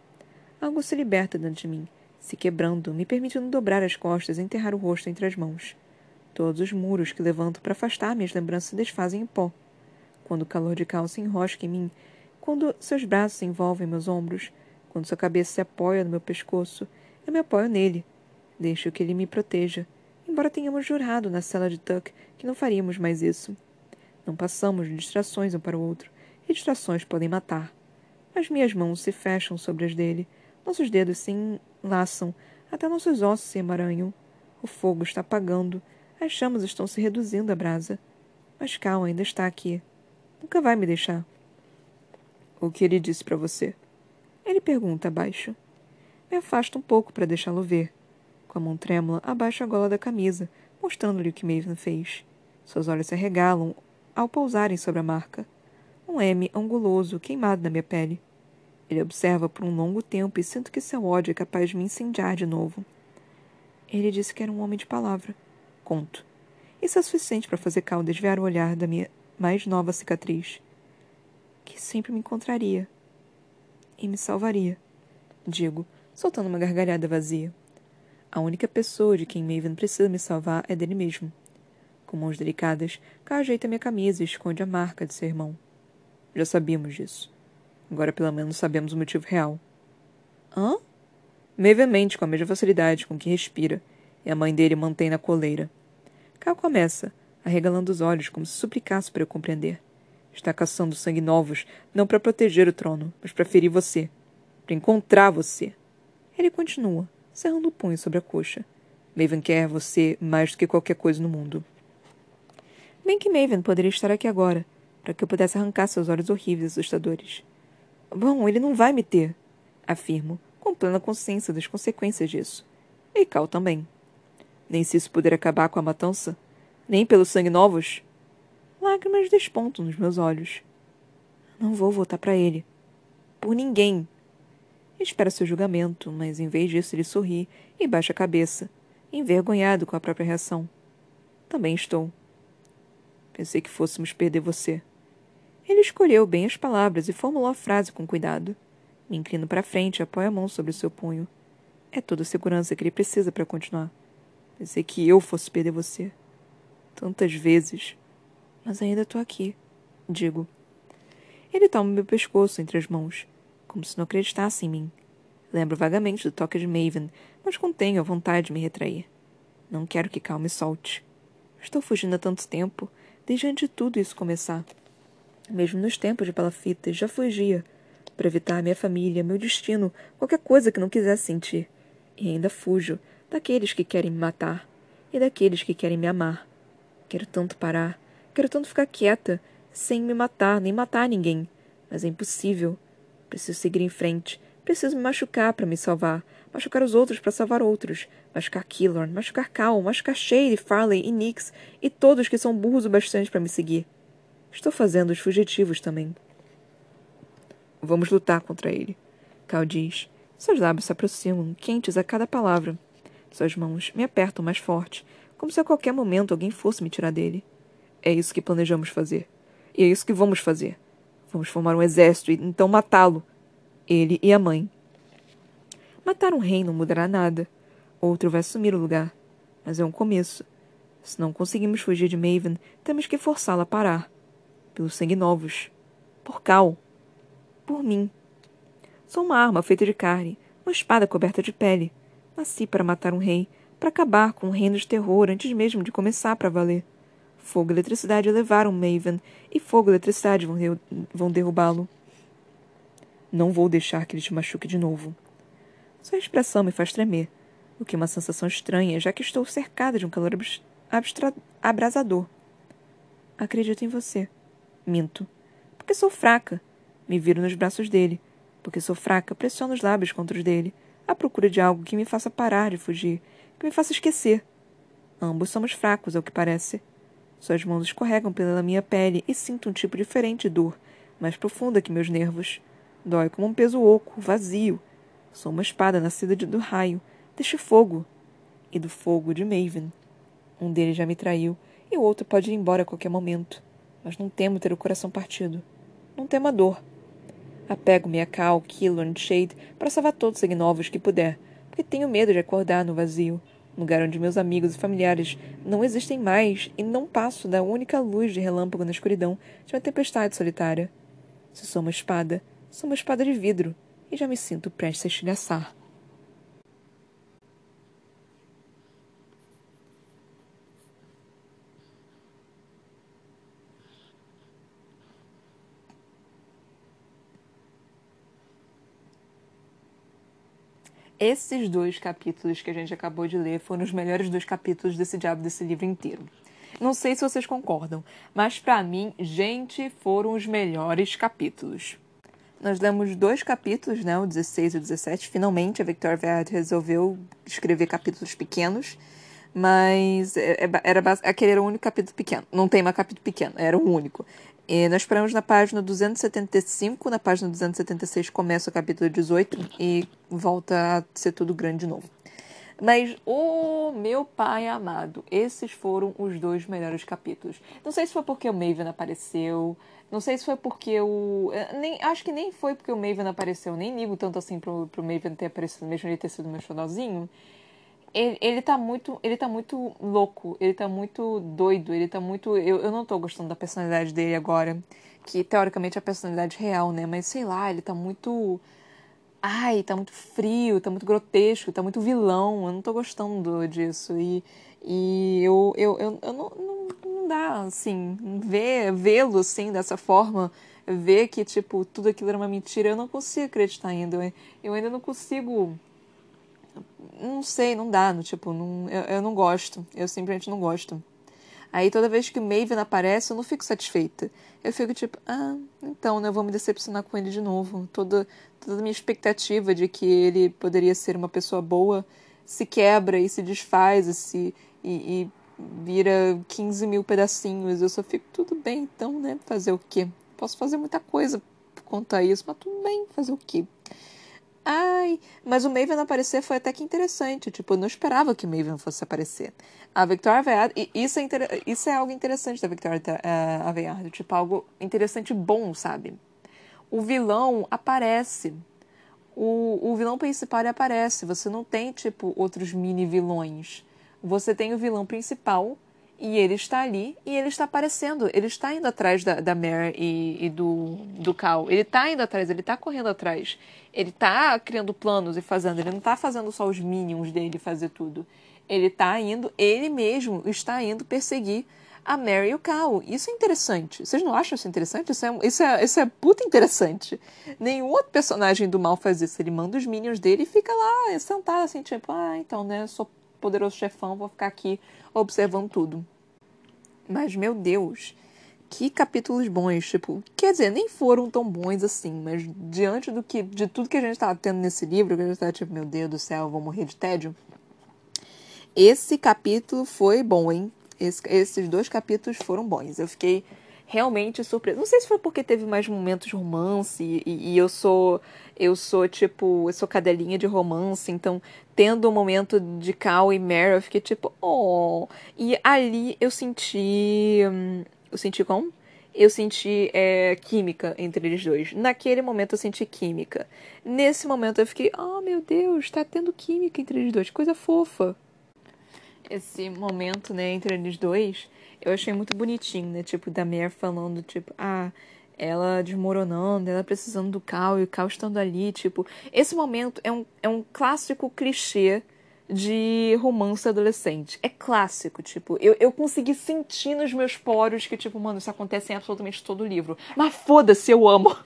Algo se liberta dentro de mim, se quebrando, me permitindo dobrar as costas e enterrar o rosto entre as mãos. Todos os muros que levanto para afastar minhas lembranças se desfazem em pó. Quando o calor de Cal se enrosca em mim, quando seus braços envolvem meus ombros, quando sua cabeça se apoia no meu pescoço, eu me apoio nele. Deixo que ele me proteja embora tenhamos jurado na cela de Tuck que não faríamos mais isso. Não passamos de distrações um para o outro, e distrações podem matar. As minhas mãos se fecham sobre as dele, nossos dedos se enlaçam Até nossos ossos se emaranham. O fogo está apagando. As chamas estão se reduzindo à brasa. Mas Cal ainda está aqui. Nunca vai me deixar. O que ele disse para você? Ele pergunta abaixo. Me afasto um pouco para deixá-lo ver. Com a mão trêmula, abaixo a gola da camisa, mostrando-lhe o que Maven fez. Seus olhos se arregalam ao pousarem sobre a marca. Um M anguloso, queimado na minha pele. Ele observa por um longo tempo e sinto que seu ódio é capaz de me incendiar de novo. Ele disse que era um homem de palavra. Conto. Isso é suficiente para fazer Cal desviar o olhar da minha mais nova cicatriz. Que sempre me encontraria. E me salvaria. Digo, soltando uma gargalhada vazia. A única pessoa de quem Maven precisa me salvar é dele mesmo. Com mãos delicadas, Cal ajeita minha camisa e esconde a marca de seu irmão. Já sabíamos disso. Agora pelo menos sabemos o motivo real. Hã? Maven mente com a mesma facilidade com que respira, e a mãe dele mantém na coleira. Cal começa, arregalando os olhos como se suplicasse para eu compreender. Está caçando sangue novos, não para proteger o trono, mas para ferir você. Para encontrar você. Ele continua, cerrando o punho sobre a coxa. Maven quer você mais do que qualquer coisa no mundo. Bem que Maven poderia estar aqui agora, para que eu pudesse arrancar seus olhos horríveis e assustadores. Bom, ele não vai me ter, afirmo, com plena consciência das consequências disso. E Cal também. Nem se isso puder acabar com a matança, nem pelos sangue novos. Lágrimas despontam nos meus olhos. Não vou voltar para ele. Por ninguém. Espera seu julgamento, mas em vez disso ele sorri e baixa a cabeça, envergonhado com a própria reação. Também estou. Pensei que fôssemos perder você. Ele escolheu bem as palavras e formulou a frase com cuidado. Me inclino para frente e apoio a mão sobre o seu punho. É toda a segurança que ele precisa para continuar. Pensei que eu fosse perder você. Tantas vezes. Mas ainda estou aqui, digo. Ele toma meu pescoço entre as mãos, como se não acreditasse em mim. Lembro vagamente do toque de Maven, mas contenho a vontade de me retrair. Não quero que Cal me solte. Estou fugindo há tanto tempo, desde antes de tudo isso começar. Mesmo nos tempos de palafitas, já fugia, para evitar minha família, meu destino, qualquer coisa que não quisesse sentir. E ainda fujo daqueles que querem me matar e daqueles que querem me amar. Quero tanto parar, quero tanto ficar quieta, sem me matar, nem matar ninguém. Mas é impossível. Preciso seguir em frente. Preciso me machucar para me salvar. Machucar os outros para salvar outros. Machucar Killorn, machucar Cal, machucar Shade, Farley e Nix e todos que são burros o bastante para me seguir. Estou fazendo os fugitivos também. Vamos lutar contra ele. Cal diz. Seus lábios se aproximam, quentes a cada palavra. Suas mãos me apertam mais forte, como se a qualquer momento alguém fosse me tirar dele. É isso que planejamos fazer. E é isso que vamos fazer. Vamos formar um exército e então matá-lo. Ele e a mãe. Matar um rei não mudará nada. Outro vai assumir o lugar. Mas é um começo. Se não conseguimos fugir de Maven, temos que forçá-la a parar pelos sangue novos, por Cal, por mim. Sou uma arma feita de carne, uma espada coberta de pele. Nasci para matar um rei, para acabar com um reino de terror antes mesmo de começar para valer. Fogo e eletricidade levaram Maven, e fogo e eletricidade vão, vão derrubá-lo. Não vou deixar que ele te machuque de novo. Sua expressão me faz tremer, o que é uma sensação estranha, já que estou cercada de um calor abrasador. Acredito em você. Minto. Porque sou fraca. Me viro nos braços dele. Porque sou fraca, pressiono os lábios contra os dele, à procura de algo que me faça parar de fugir, que me faça esquecer. Ambos somos fracos, ao que parece. Suas mãos escorregam pela minha pele e sinto um tipo diferente de dor, mais profunda que meus nervos. Dói como um peso oco, vazio. Sou uma espada nascida de, do raio, deste fogo. E do fogo de Maven. Um deles já me traiu, e o outro pode ir embora a qualquer momento mas não temo ter o coração partido. Não temo a dor. Apego-me a Cal, Killorn, Shade para salvar todos os novos que puder, porque tenho medo de acordar no vazio, lugar onde meus amigos e familiares não existem mais e não passo da única luz de relâmpago na escuridão de uma tempestade solitária. Se sou uma espada, sou uma espada de vidro e já me sinto prestes a estilhaçar. Esses dois capítulos que a gente acabou de ler foram os melhores dois capítulos desse diabo desse livro inteiro. Não sei se vocês concordam, mas para mim, gente, foram os melhores capítulos. Nós lemos dois capítulos, né, o 16 e o 17. Finalmente a Victoria Verde resolveu escrever capítulos pequenos, mas é, é, era aquele era o único capítulo pequeno. Não tem mais capítulo pequeno, era o único. E nós paramos na página 275, na página 276 começa o capítulo 18 e volta a ser tudo grande de novo. Mas, o oh, meu pai amado, esses foram os dois melhores capítulos. Não sei se foi porque o Maven apareceu, não sei se foi porque o. Nem, acho que nem foi porque o Maven apareceu, nem ligo tanto assim pro, pro Maven ter aparecido, mesmo ele ter sido meu xodozinho ele, ele tá muito. Ele tá muito louco, ele tá muito doido, ele tá muito. Eu, eu não tô gostando da personalidade dele agora. Que teoricamente é a personalidade real, né? Mas sei lá, ele tá muito. Ai, tá muito frio, tá muito grotesco, tá muito vilão. Eu não tô gostando disso. E, e eu, eu, eu, eu não, não, não dá, assim, ver, vê-lo assim, dessa forma ver que, tipo, tudo aquilo era uma mentira, eu não consigo acreditar ainda. Eu, ainda não consigo não sei, não dá, no, tipo, não, eu, eu não gosto, eu simplesmente não gosto. Aí toda vez que o Maven aparece, eu não fico satisfeita. Eu fico tipo, ah, então, né, eu vou me decepcionar com ele de novo. Toda, toda a minha expectativa de que ele poderia ser uma pessoa boa se quebra e se desfaz e, se, e, e vira 15 mil pedacinhos. Eu só fico, tudo bem, então, né, fazer o quê? Posso fazer muita coisa quanto a isso, mas tudo bem, fazer o quê? Ai, mas o Maven aparecer foi até que interessante. Tipo, eu não esperava que o Maven fosse aparecer. A Victoria Aveyard, isso é, inter... isso é algo interessante da Victoria uh, Aveyard. Tipo, algo interessante bom, sabe? O vilão aparece. O, o vilão principal aparece. Você não tem, tipo, outros mini vilões. Você tem o vilão principal e ele está ali e ele está aparecendo. Ele está indo atrás da, da Mare e, e, do, do Cal. Ele está indo atrás, ele está correndo atrás. Ele está criando planos e fazendo. Ele não está fazendo só os minions dele fazer tudo. Ele está indo, ele mesmo está indo perseguir a Mary e o Cal. Isso é interessante. Vocês não acham isso interessante? Isso é, isso é, isso é puta interessante. Nenhum outro personagem do mal faz isso. Ele manda os minions dele e fica lá sentado assim, tipo, ah, então, né, sou poderoso chefão, vou ficar aqui observando tudo. Mas, meu Deus, que capítulos bons. Tipo, quer dizer, nem foram tão bons assim, mas diante do que, de tudo que a gente estava tendo nesse livro, que a gente estava tipo, meu Deus do céu, vou morrer de tédio. Esse capítulo foi bom, hein? Esse, esses dois capítulos foram bons. Eu fiquei realmente surpresa. Não sei se foi porque teve mais momentos de romance e, e, eu sou eu sou tipo, eu sou cadelinha de romance, então tendo um momento de Cal e Mary, eu fiquei tipo, oh. E ali eu senti, hum, eu senti como? Eu senti é, química entre eles dois. Naquele momento eu senti química. Nesse momento eu fiquei, oh meu Deus, tá tendo química entre eles dois, coisa fofa. Esse momento, né, entre eles dois, eu achei muito bonitinho, né? Tipo, da Mare falando, tipo, ah, ela desmoronando, ela precisando do Cal e o Cal estando ali, tipo. Esse momento é um, é um clássico clichê de romance adolescente. É clássico, tipo, eu, eu consegui sentir nos meus poros que, tipo, mano, isso acontece em absolutamente todo livro. Mas foda-se, eu amo.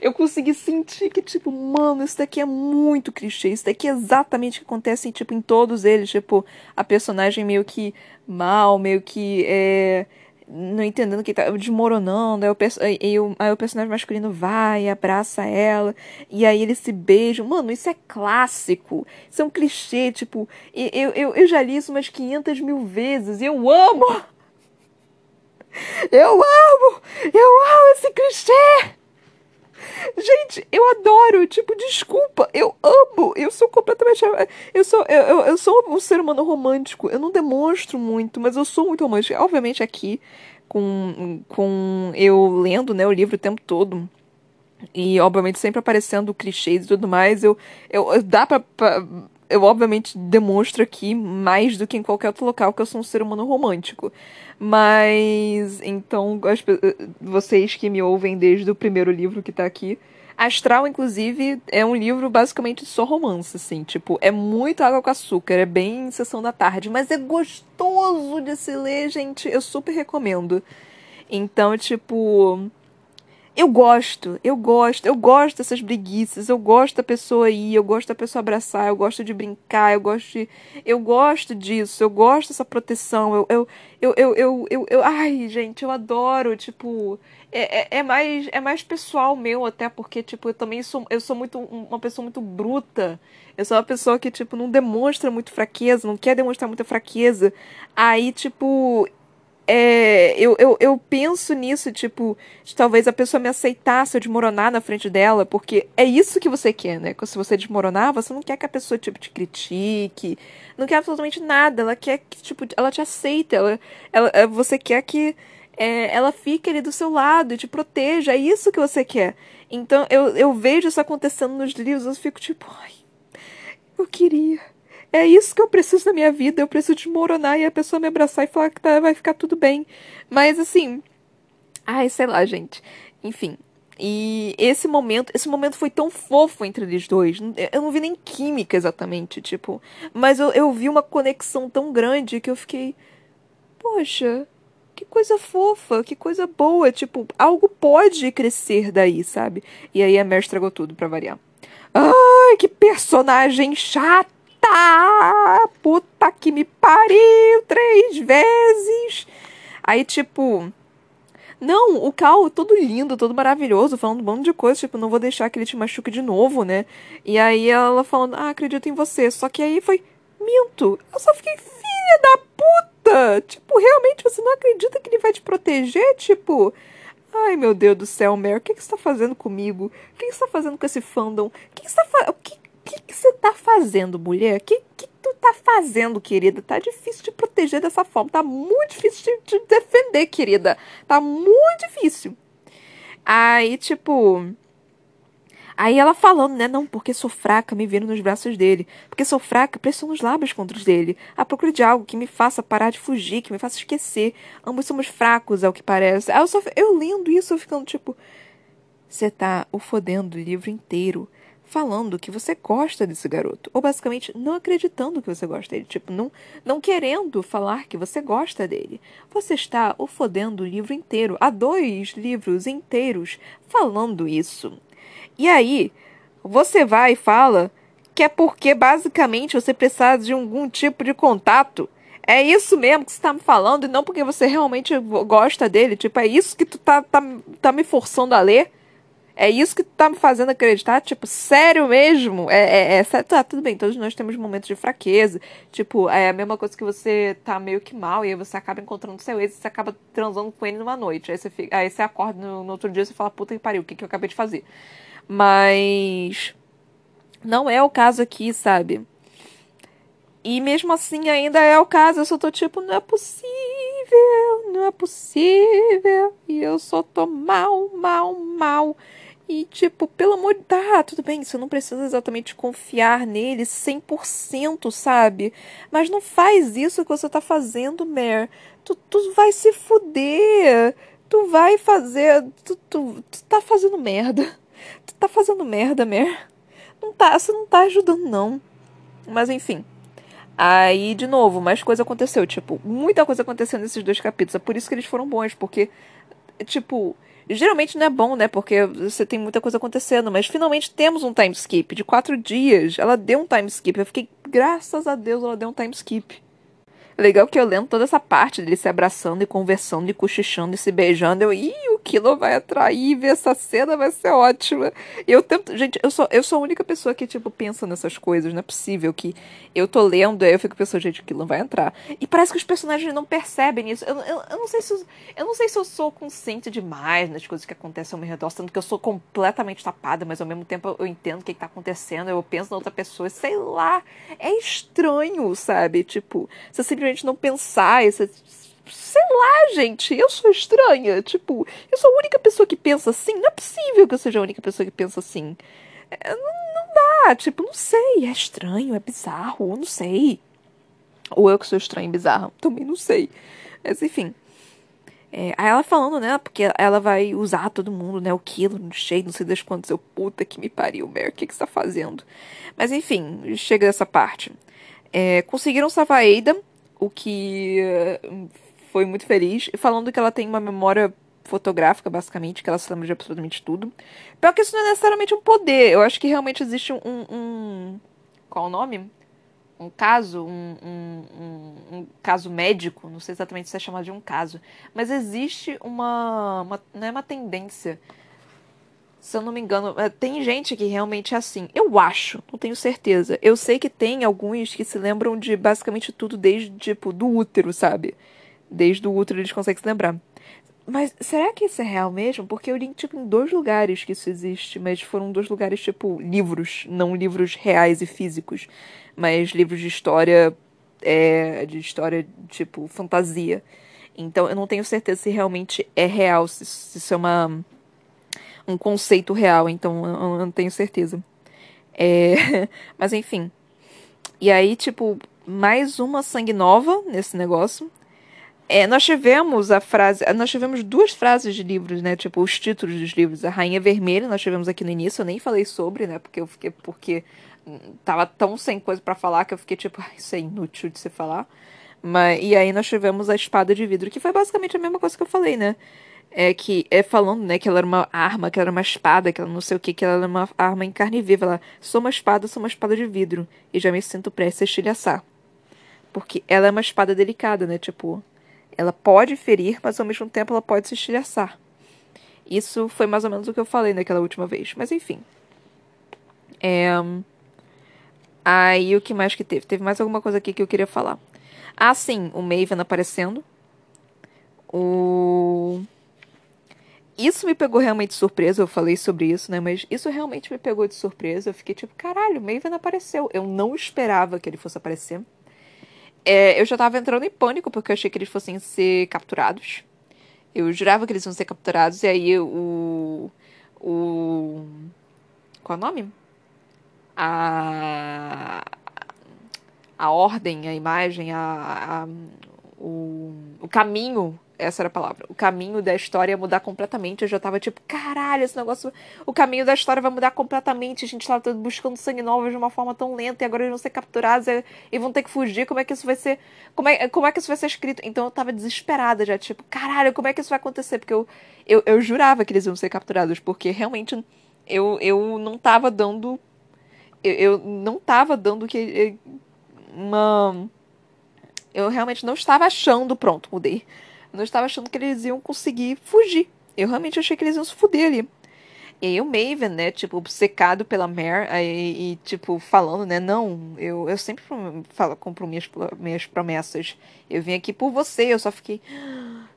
Eu consegui sentir que, tipo, mano, isso daqui é muito clichê. Isso daqui é exatamente o que acontece, tipo, em todos eles. Tipo, a personagem meio que mal, meio que é, não entendendo que tá desmoronando. Aí o, aí, o, aí o personagem masculino vai, abraça ela, e aí eles se beijam. Mano, isso é clássico. Isso é um clichê, tipo, eu, eu, eu já li isso umas 500 mil vezes e eu amo! Eu amo! Eu amo esse clichê! Gente, eu adoro, tipo, desculpa, eu amo, eu sou completamente. Eu sou, eu, eu sou um ser humano romântico. Eu não demonstro muito, mas eu sou muito romântico. Obviamente, aqui, com, com eu lendo né, o livro o tempo todo. E, obviamente, sempre aparecendo clichês e tudo mais, eu, eu, dá pra, pra eu obviamente demonstro aqui mais do que em qualquer outro local que eu sou um ser humano romântico. Mas então as, vocês que me ouvem desde o primeiro livro que tá aqui, Astral, inclusive, é um livro basicamente só romance, assim. Tipo, é muito água com açúcar, é bem sessão da tarde, mas é gostoso de se ler, gente. Eu super recomendo. Então, tipo. Eu gosto, eu gosto, eu gosto dessas briguiças, eu gosto da pessoa ir, eu gosto da pessoa abraçar, eu gosto de brincar, eu gosto de, eu gosto disso, eu gosto dessa proteção, eu, eu, eu, eu, eu, eu, eu ai, gente, eu adoro, tipo, é, é, é, mais, é mais pessoal meu até, porque, tipo, eu também sou, eu sou muito, uma pessoa muito bruta, eu sou uma pessoa que, tipo, não demonstra muito fraqueza, não quer demonstrar muita fraqueza, aí, tipo, é, eu, eu, eu penso nisso, tipo, de talvez a pessoa me aceitasse eu desmoronar na frente dela, porque é isso que você quer, né? Se você desmoronar, você não quer que a pessoa, tipo, te critique, não quer absolutamente nada, ela quer que, tipo, ela te aceite, ela, ela, é, você quer que é, ela fique ali do seu lado te proteja, é isso que você quer. Então, eu, eu vejo isso acontecendo nos livros, eu fico tipo, ai, eu queria é isso que eu preciso na minha vida. Eu preciso desmoronar e a pessoa me abraçar e falar que tá, vai ficar tudo bem. Mas assim. Ai, sei lá, gente. Enfim. E esse momento, esse momento foi tão fofo entre eles dois. Eu não vi nem química exatamente, tipo. Mas eu, eu vi uma conexão tão grande que eu fiquei. Poxa, que coisa fofa, que coisa boa. Tipo, algo pode crescer daí, sabe? E aí a Mer estragou tudo pra variar. Ai, que personagem chato! Puta! Puta que me pariu três vezes! Aí, tipo. Não, o Cal todo lindo, todo maravilhoso, falando um monte de coisa, tipo, não vou deixar que ele te machuque de novo, né? E aí ela falando, ah, acredito em você. Só que aí foi, minto, eu só fiquei filha da puta! Tipo, realmente você não acredita que ele vai te proteger? Tipo, ai meu Deus do céu, Mary, o que, que você tá fazendo comigo? O que, que você tá fazendo com esse fandom? O que, que você tá fazendo? O que, que, que você tá fazendo, mulher? O que, que tu tá fazendo, querida? Tá difícil de proteger dessa forma. Tá muito difícil de, de defender, querida. Tá muito difícil. Aí, tipo. Aí ela falando, né? Não, porque sou fraca, me viro nos braços dele. Porque sou fraca, pressiono os lábios contra os dele. À procura de algo que me faça parar de fugir, que me faça esquecer. Ambos somos fracos, ao que parece. Aí eu, só, eu lendo isso, eu ficando tipo. Você tá o fodendo o livro inteiro falando que você gosta desse garoto, ou basicamente não acreditando que você gosta dele, tipo, não, não querendo falar que você gosta dele. Você está o fodendo o livro inteiro, há dois livros inteiros falando isso. E aí, você vai e fala que é porque basicamente você precisa de algum tipo de contato. É isso mesmo que você tá me falando, e não porque você realmente gosta dele. Tipo, é isso que tu tá, tá, tá me forçando a ler. É isso que tá me fazendo acreditar, tipo, sério mesmo? É, é, é, tá, tudo bem, todos nós temos momentos de fraqueza. Tipo, é a mesma coisa que você tá meio que mal e aí você acaba encontrando seu ex e você acaba transando com ele numa noite. Aí você, fica, aí você acorda no, no outro dia e você fala, puta que pariu, o que, que eu acabei de fazer? Mas. Não é o caso aqui, sabe? E mesmo assim ainda é o caso. Eu só tô tipo, não é possível, não é possível. E eu só tô mal, mal, mal. E, tipo, pelo amor de Tá, tudo bem, você não precisa exatamente confiar nele 100%, sabe? Mas não faz isso que você tá fazendo, Mer. Tu, tu vai se fuder. Tu vai fazer. Tu, tu, tu tá fazendo merda. Tu tá fazendo merda, Mer. Não tá, você não tá ajudando, não. Mas enfim. Aí, de novo, mais coisa aconteceu. Tipo, muita coisa aconteceu nesses dois capítulos. É por isso que eles foram bons, porque, tipo, Geralmente não é bom, né? Porque você tem muita coisa acontecendo, mas finalmente temos um time skip de quatro dias. Ela deu um time skip. Eu fiquei, graças a Deus, ela deu um time skip. Legal que eu lendo toda essa parte dele se abraçando e conversando e cochichando e se beijando. Eu, ih, o Kilo vai atrair, ver essa cena vai ser ótima. Eu tento. Gente, eu sou, eu sou a única pessoa que, tipo, pensa nessas coisas. Não é possível que eu tô lendo, aí eu fico pensando, gente, o Kilo vai entrar. E parece que os personagens não percebem isso. Eu, eu, eu, não sei se eu, eu não sei se eu sou consciente demais nas coisas que acontecem ao meu redor, sendo que eu sou completamente tapada, mas ao mesmo tempo eu entendo o que, que tá acontecendo, eu penso na outra pessoa, sei lá. É estranho, sabe? Tipo, você simplesmente não pensar. Esse, sei lá, gente, eu sou estranha. Tipo, eu sou a única pessoa que pensa assim. Não é possível que eu seja a única pessoa que pensa assim. É, não, não dá, tipo, não sei. É estranho, é bizarro, não sei. Ou eu que sou estranha e bizarra, também não sei. Mas enfim. É, aí ela falando, né? Porque ela vai usar todo mundo, né? O quilo, cheio, não sei das quantas. Eu, puta que me pariu, Mer, o que, que você tá fazendo? Mas enfim, chega dessa parte. É, conseguiram salvar a Ada, o que foi muito feliz, falando que ela tem uma memória fotográfica, basicamente, que ela se lembra de absolutamente tudo. Pior que isso não é necessariamente um poder. Eu acho que realmente existe um. um qual o nome? Um caso, um, um, um, um caso médico, não sei exatamente se é chamado de um caso, mas existe uma, uma. Não é uma tendência se eu não me engano, é, tem gente que realmente é assim. Eu acho, não tenho certeza. Eu sei que tem alguns que se lembram de basicamente tudo desde, tipo, do útero, sabe? Desde o útero eles conseguem se lembrar. Mas será que isso é real mesmo? Porque eu li, tipo, em dois lugares que isso existe, mas foram dois lugares, tipo, livros, não livros reais e físicos, mas livros de história, é, de história, tipo, fantasia. Então eu não tenho certeza se realmente é real, se, se isso é uma um conceito real, então eu não tenho certeza. É, mas enfim. E aí, tipo, mais uma sangue nova nesse negócio. É, nós tivemos a frase. Nós tivemos duas frases de livros, né? Tipo, os títulos dos livros. A Rainha Vermelha, nós tivemos aqui no início, eu nem falei sobre, né? Porque eu fiquei. Porque tava tão sem coisa para falar que eu fiquei tipo, ah, isso é inútil de se falar. Mas, e aí nós tivemos a espada de vidro, que foi basicamente a mesma coisa que eu falei, né? é que é falando, né, que ela era uma arma, que ela era uma espada, que ela não sei o que, que ela era uma arma em carne viva. Ela, sou uma espada, sou uma espada de vidro. E já me sinto prestes a estilhaçar. Porque ela é uma espada delicada, né? Tipo, ela pode ferir, mas ao mesmo tempo ela pode se estilhaçar. Isso foi mais ou menos o que eu falei naquela última vez. Mas enfim. É... Aí o que mais que teve? Teve mais alguma coisa aqui que eu queria falar. Ah, sim, o Maven aparecendo. O isso me pegou realmente de surpresa, eu falei sobre isso, né? Mas isso realmente me pegou de surpresa. Eu fiquei tipo, caralho, o Maven apareceu. Eu não esperava que ele fosse aparecer. É, eu já tava entrando em pânico porque eu achei que eles fossem ser capturados. Eu jurava que eles iam ser capturados, e aí o. O. Qual é o nome? A. A ordem, a imagem, a, a o, o caminho essa era a palavra. O caminho da história ia mudar completamente. Eu já tava tipo, caralho, esse negócio. O caminho da história vai mudar completamente. A gente tava buscando sangue novo de uma forma tão lenta e agora eles vão ser capturados e, vão ter que fugir. Como é que isso vai ser. Como é, como é que isso vai ser escrito? Então eu tava desesperada já, tipo, caralho, como é que isso vai acontecer? Porque eu, eu, eu jurava que eles iam ser capturados, porque realmente eu, eu não tava dando. Eu, eu não tava dando que. Uma. Eu realmente não estava achando. Pronto, mudei não estava achando que eles iam conseguir fugir. Eu realmente achei que eles iam se fuder ali. E aí o Maven, né, tipo, obcecado pela Mare, aí, e, tipo, falando, né, não, eu, eu sempre falo, compro minhas, minhas promessas. Eu vim aqui por você, eu só fiquei,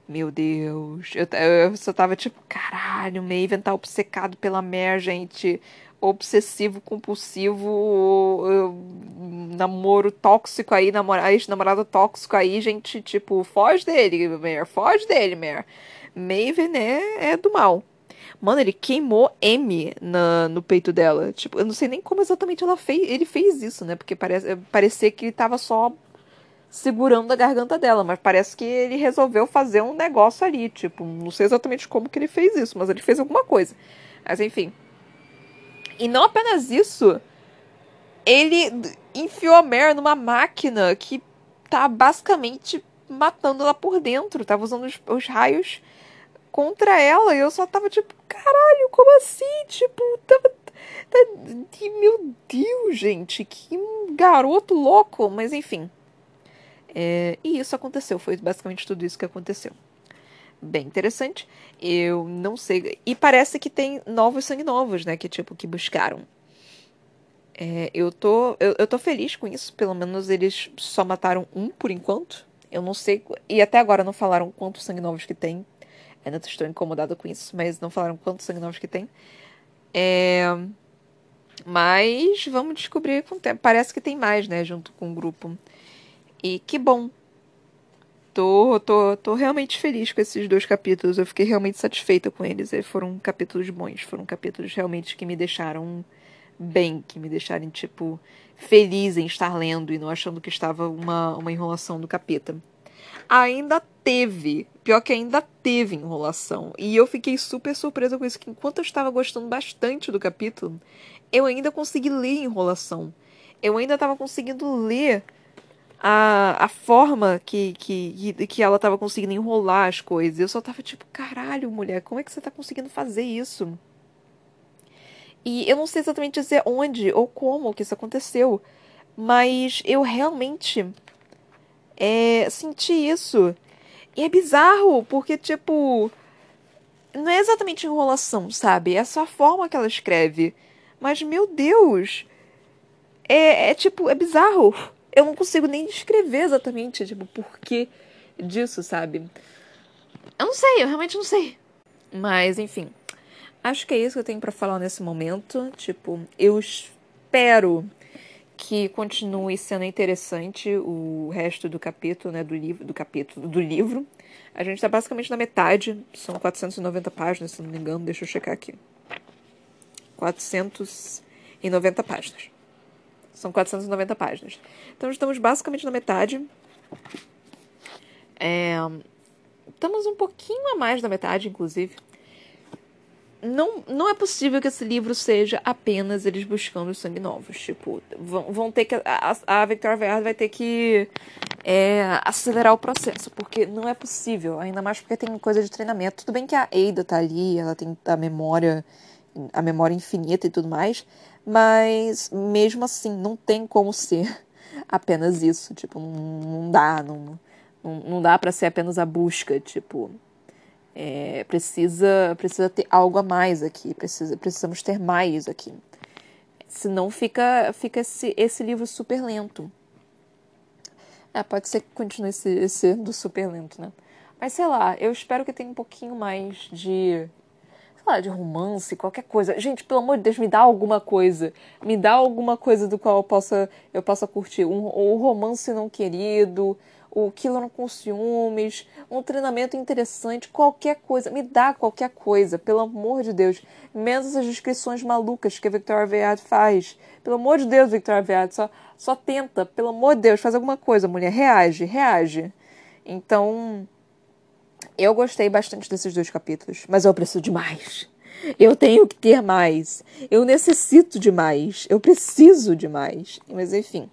meu Deus. Eu, eu só tava tipo, caralho, o Maven tá obcecado pela Mare, gente obsessivo, compulsivo, namoro tóxico aí, namora, ex-namorado tóxico aí, gente, tipo, foge dele, Mare, foge dele, Mare. Maven é, é do mal. Mano, ele queimou M na, no peito dela. Tipo, eu não sei nem como exatamente ela fez, ele fez isso, né? Porque parece, parecia que ele tava só segurando a garganta dela, mas parece que ele resolveu fazer um negócio ali, tipo, não sei exatamente como que ele fez isso, mas ele fez alguma coisa. Mas enfim, e não apenas isso, ele enfiou a Mare numa máquina que tá basicamente matando ela por dentro. Tava usando os, os raios contra ela. E eu só tava tipo, caralho, como assim? Tipo, tava. Tá, meu Deus, gente, que garoto louco. Mas enfim. É, e isso aconteceu. Foi basicamente tudo isso que aconteceu bem interessante. Eu não sei. E parece que tem novos sangue novos, né? Que tipo, que buscaram. É, eu, tô, eu, eu tô feliz com isso. Pelo menos eles só mataram um por enquanto. Eu não sei. E até agora não falaram quantos sangue novos que tem. Ainda estou incomodada com isso, mas não falaram quantos sangue novos que tem. É... Mas vamos descobrir com o tempo. Parece que tem mais, né? Junto com o grupo. E que bom tô, tô, tô realmente feliz com esses dois capítulos. Eu fiquei realmente satisfeita com eles. Eles foram capítulos bons. Foram capítulos realmente que me deixaram bem, que me deixaram, tipo, feliz em estar lendo e não achando que estava uma, uma enrolação do capeta. Ainda teve, pior que ainda teve enrolação. E eu fiquei super surpresa com isso, que enquanto eu estava gostando bastante do capítulo, eu ainda consegui ler enrolação. Eu ainda estava conseguindo ler a, a forma que, que, que ela tava conseguindo enrolar as coisas. Eu só tava tipo, caralho, mulher, como é que você tá conseguindo fazer isso? E eu não sei exatamente dizer onde ou como que isso aconteceu, mas eu realmente é, senti isso. E é bizarro, porque, tipo, não é exatamente enrolação, sabe? É só a forma que ela escreve. Mas, meu Deus, é, é tipo, é bizarro. Eu não consigo nem descrever exatamente, tipo, o porquê disso, sabe? Eu não sei, eu realmente não sei. Mas, enfim. Acho que é isso que eu tenho para falar nesse momento. Tipo, eu espero que continue sendo interessante o resto do capítulo, né, do livro, do capítulo do livro. A gente tá basicamente na metade, são 490 páginas, se não me engano, deixa eu checar aqui. 490 páginas. São 490 páginas. Então estamos basicamente na metade. É, estamos um pouquinho a mais da metade, inclusive não, não é possível que esse livro seja apenas eles buscando sangue novos. Tipo, vão, vão ter que. A, a Victoria Verde vai ter que é, acelerar o processo, porque não é possível, ainda mais porque tem coisa de treinamento. Tudo bem que a Ada tá ali, ela tem a memória, a memória infinita e tudo mais, mas mesmo assim, não tem como ser apenas isso. Tipo, não, dá, não, não, não dá para ser apenas a busca, tipo é, precisa, precisa ter algo a mais aqui, precisa, precisamos ter mais aqui. Senão fica, fica esse, esse livro super lento. É, pode ser que continue esse, sendo super lento, né? Mas sei lá, eu espero que tenha um pouquinho mais de. Lá, de romance, qualquer coisa. Gente, pelo amor de Deus, me dá alguma coisa. Me dá alguma coisa do qual eu possa, eu possa curtir. Um, um romance não querido, o Killer com ciúmes, um treinamento interessante, qualquer coisa. Me dá qualquer coisa, pelo amor de Deus. Menos essas descrições malucas que a Victoria Vead faz. Pelo amor de Deus, Victoria Vead, só, só tenta. Pelo amor de Deus, faz alguma coisa, mulher. Reage, reage. Então, eu gostei bastante desses dois capítulos, mas eu preciso de mais. Eu tenho que ter mais. Eu necessito de mais. Eu preciso de mais. Mas enfim.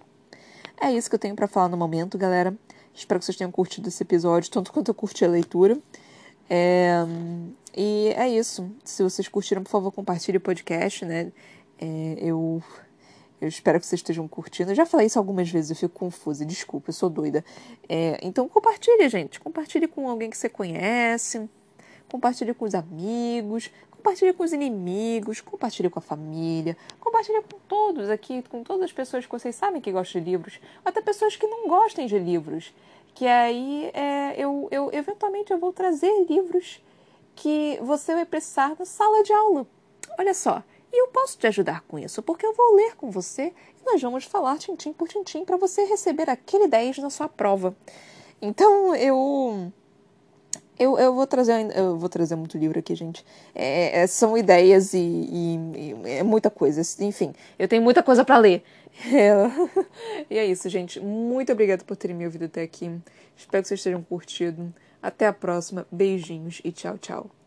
É isso que eu tenho para falar no momento, galera. Espero que vocês tenham curtido esse episódio, tanto quanto eu curti a leitura. É, e é isso. Se vocês curtiram, por favor, compartilhe o podcast, né? É, eu, eu espero que vocês estejam curtindo. Eu já falei isso algumas vezes, eu fico confusa. Desculpa, eu sou doida. É, então compartilhe, gente. Compartilhe com alguém que você conhece. Compartilhe com os amigos. Compartilhe com os inimigos, compartilhe com a família, compartilhe com todos aqui, com todas as pessoas que vocês sabem que gostam de livros, até pessoas que não gostem de livros. Que aí é, eu, eu eventualmente eu vou trazer livros que você vai precisar na sala de aula. Olha só, e eu posso te ajudar com isso, porque eu vou ler com você e nós vamos falar tintim por tintim para você receber aquele 10 na sua prova. Então eu eu, eu vou trazer eu vou trazer muito livro aqui, gente. É, é, são ideias e, e, e, é muita coisa. Enfim, eu tenho muita coisa para ler. É. e é isso, gente. Muito obrigada por terem me ouvido até aqui. Espero que vocês tenham curtido. Até a próxima. Beijinhos e tchau, tchau.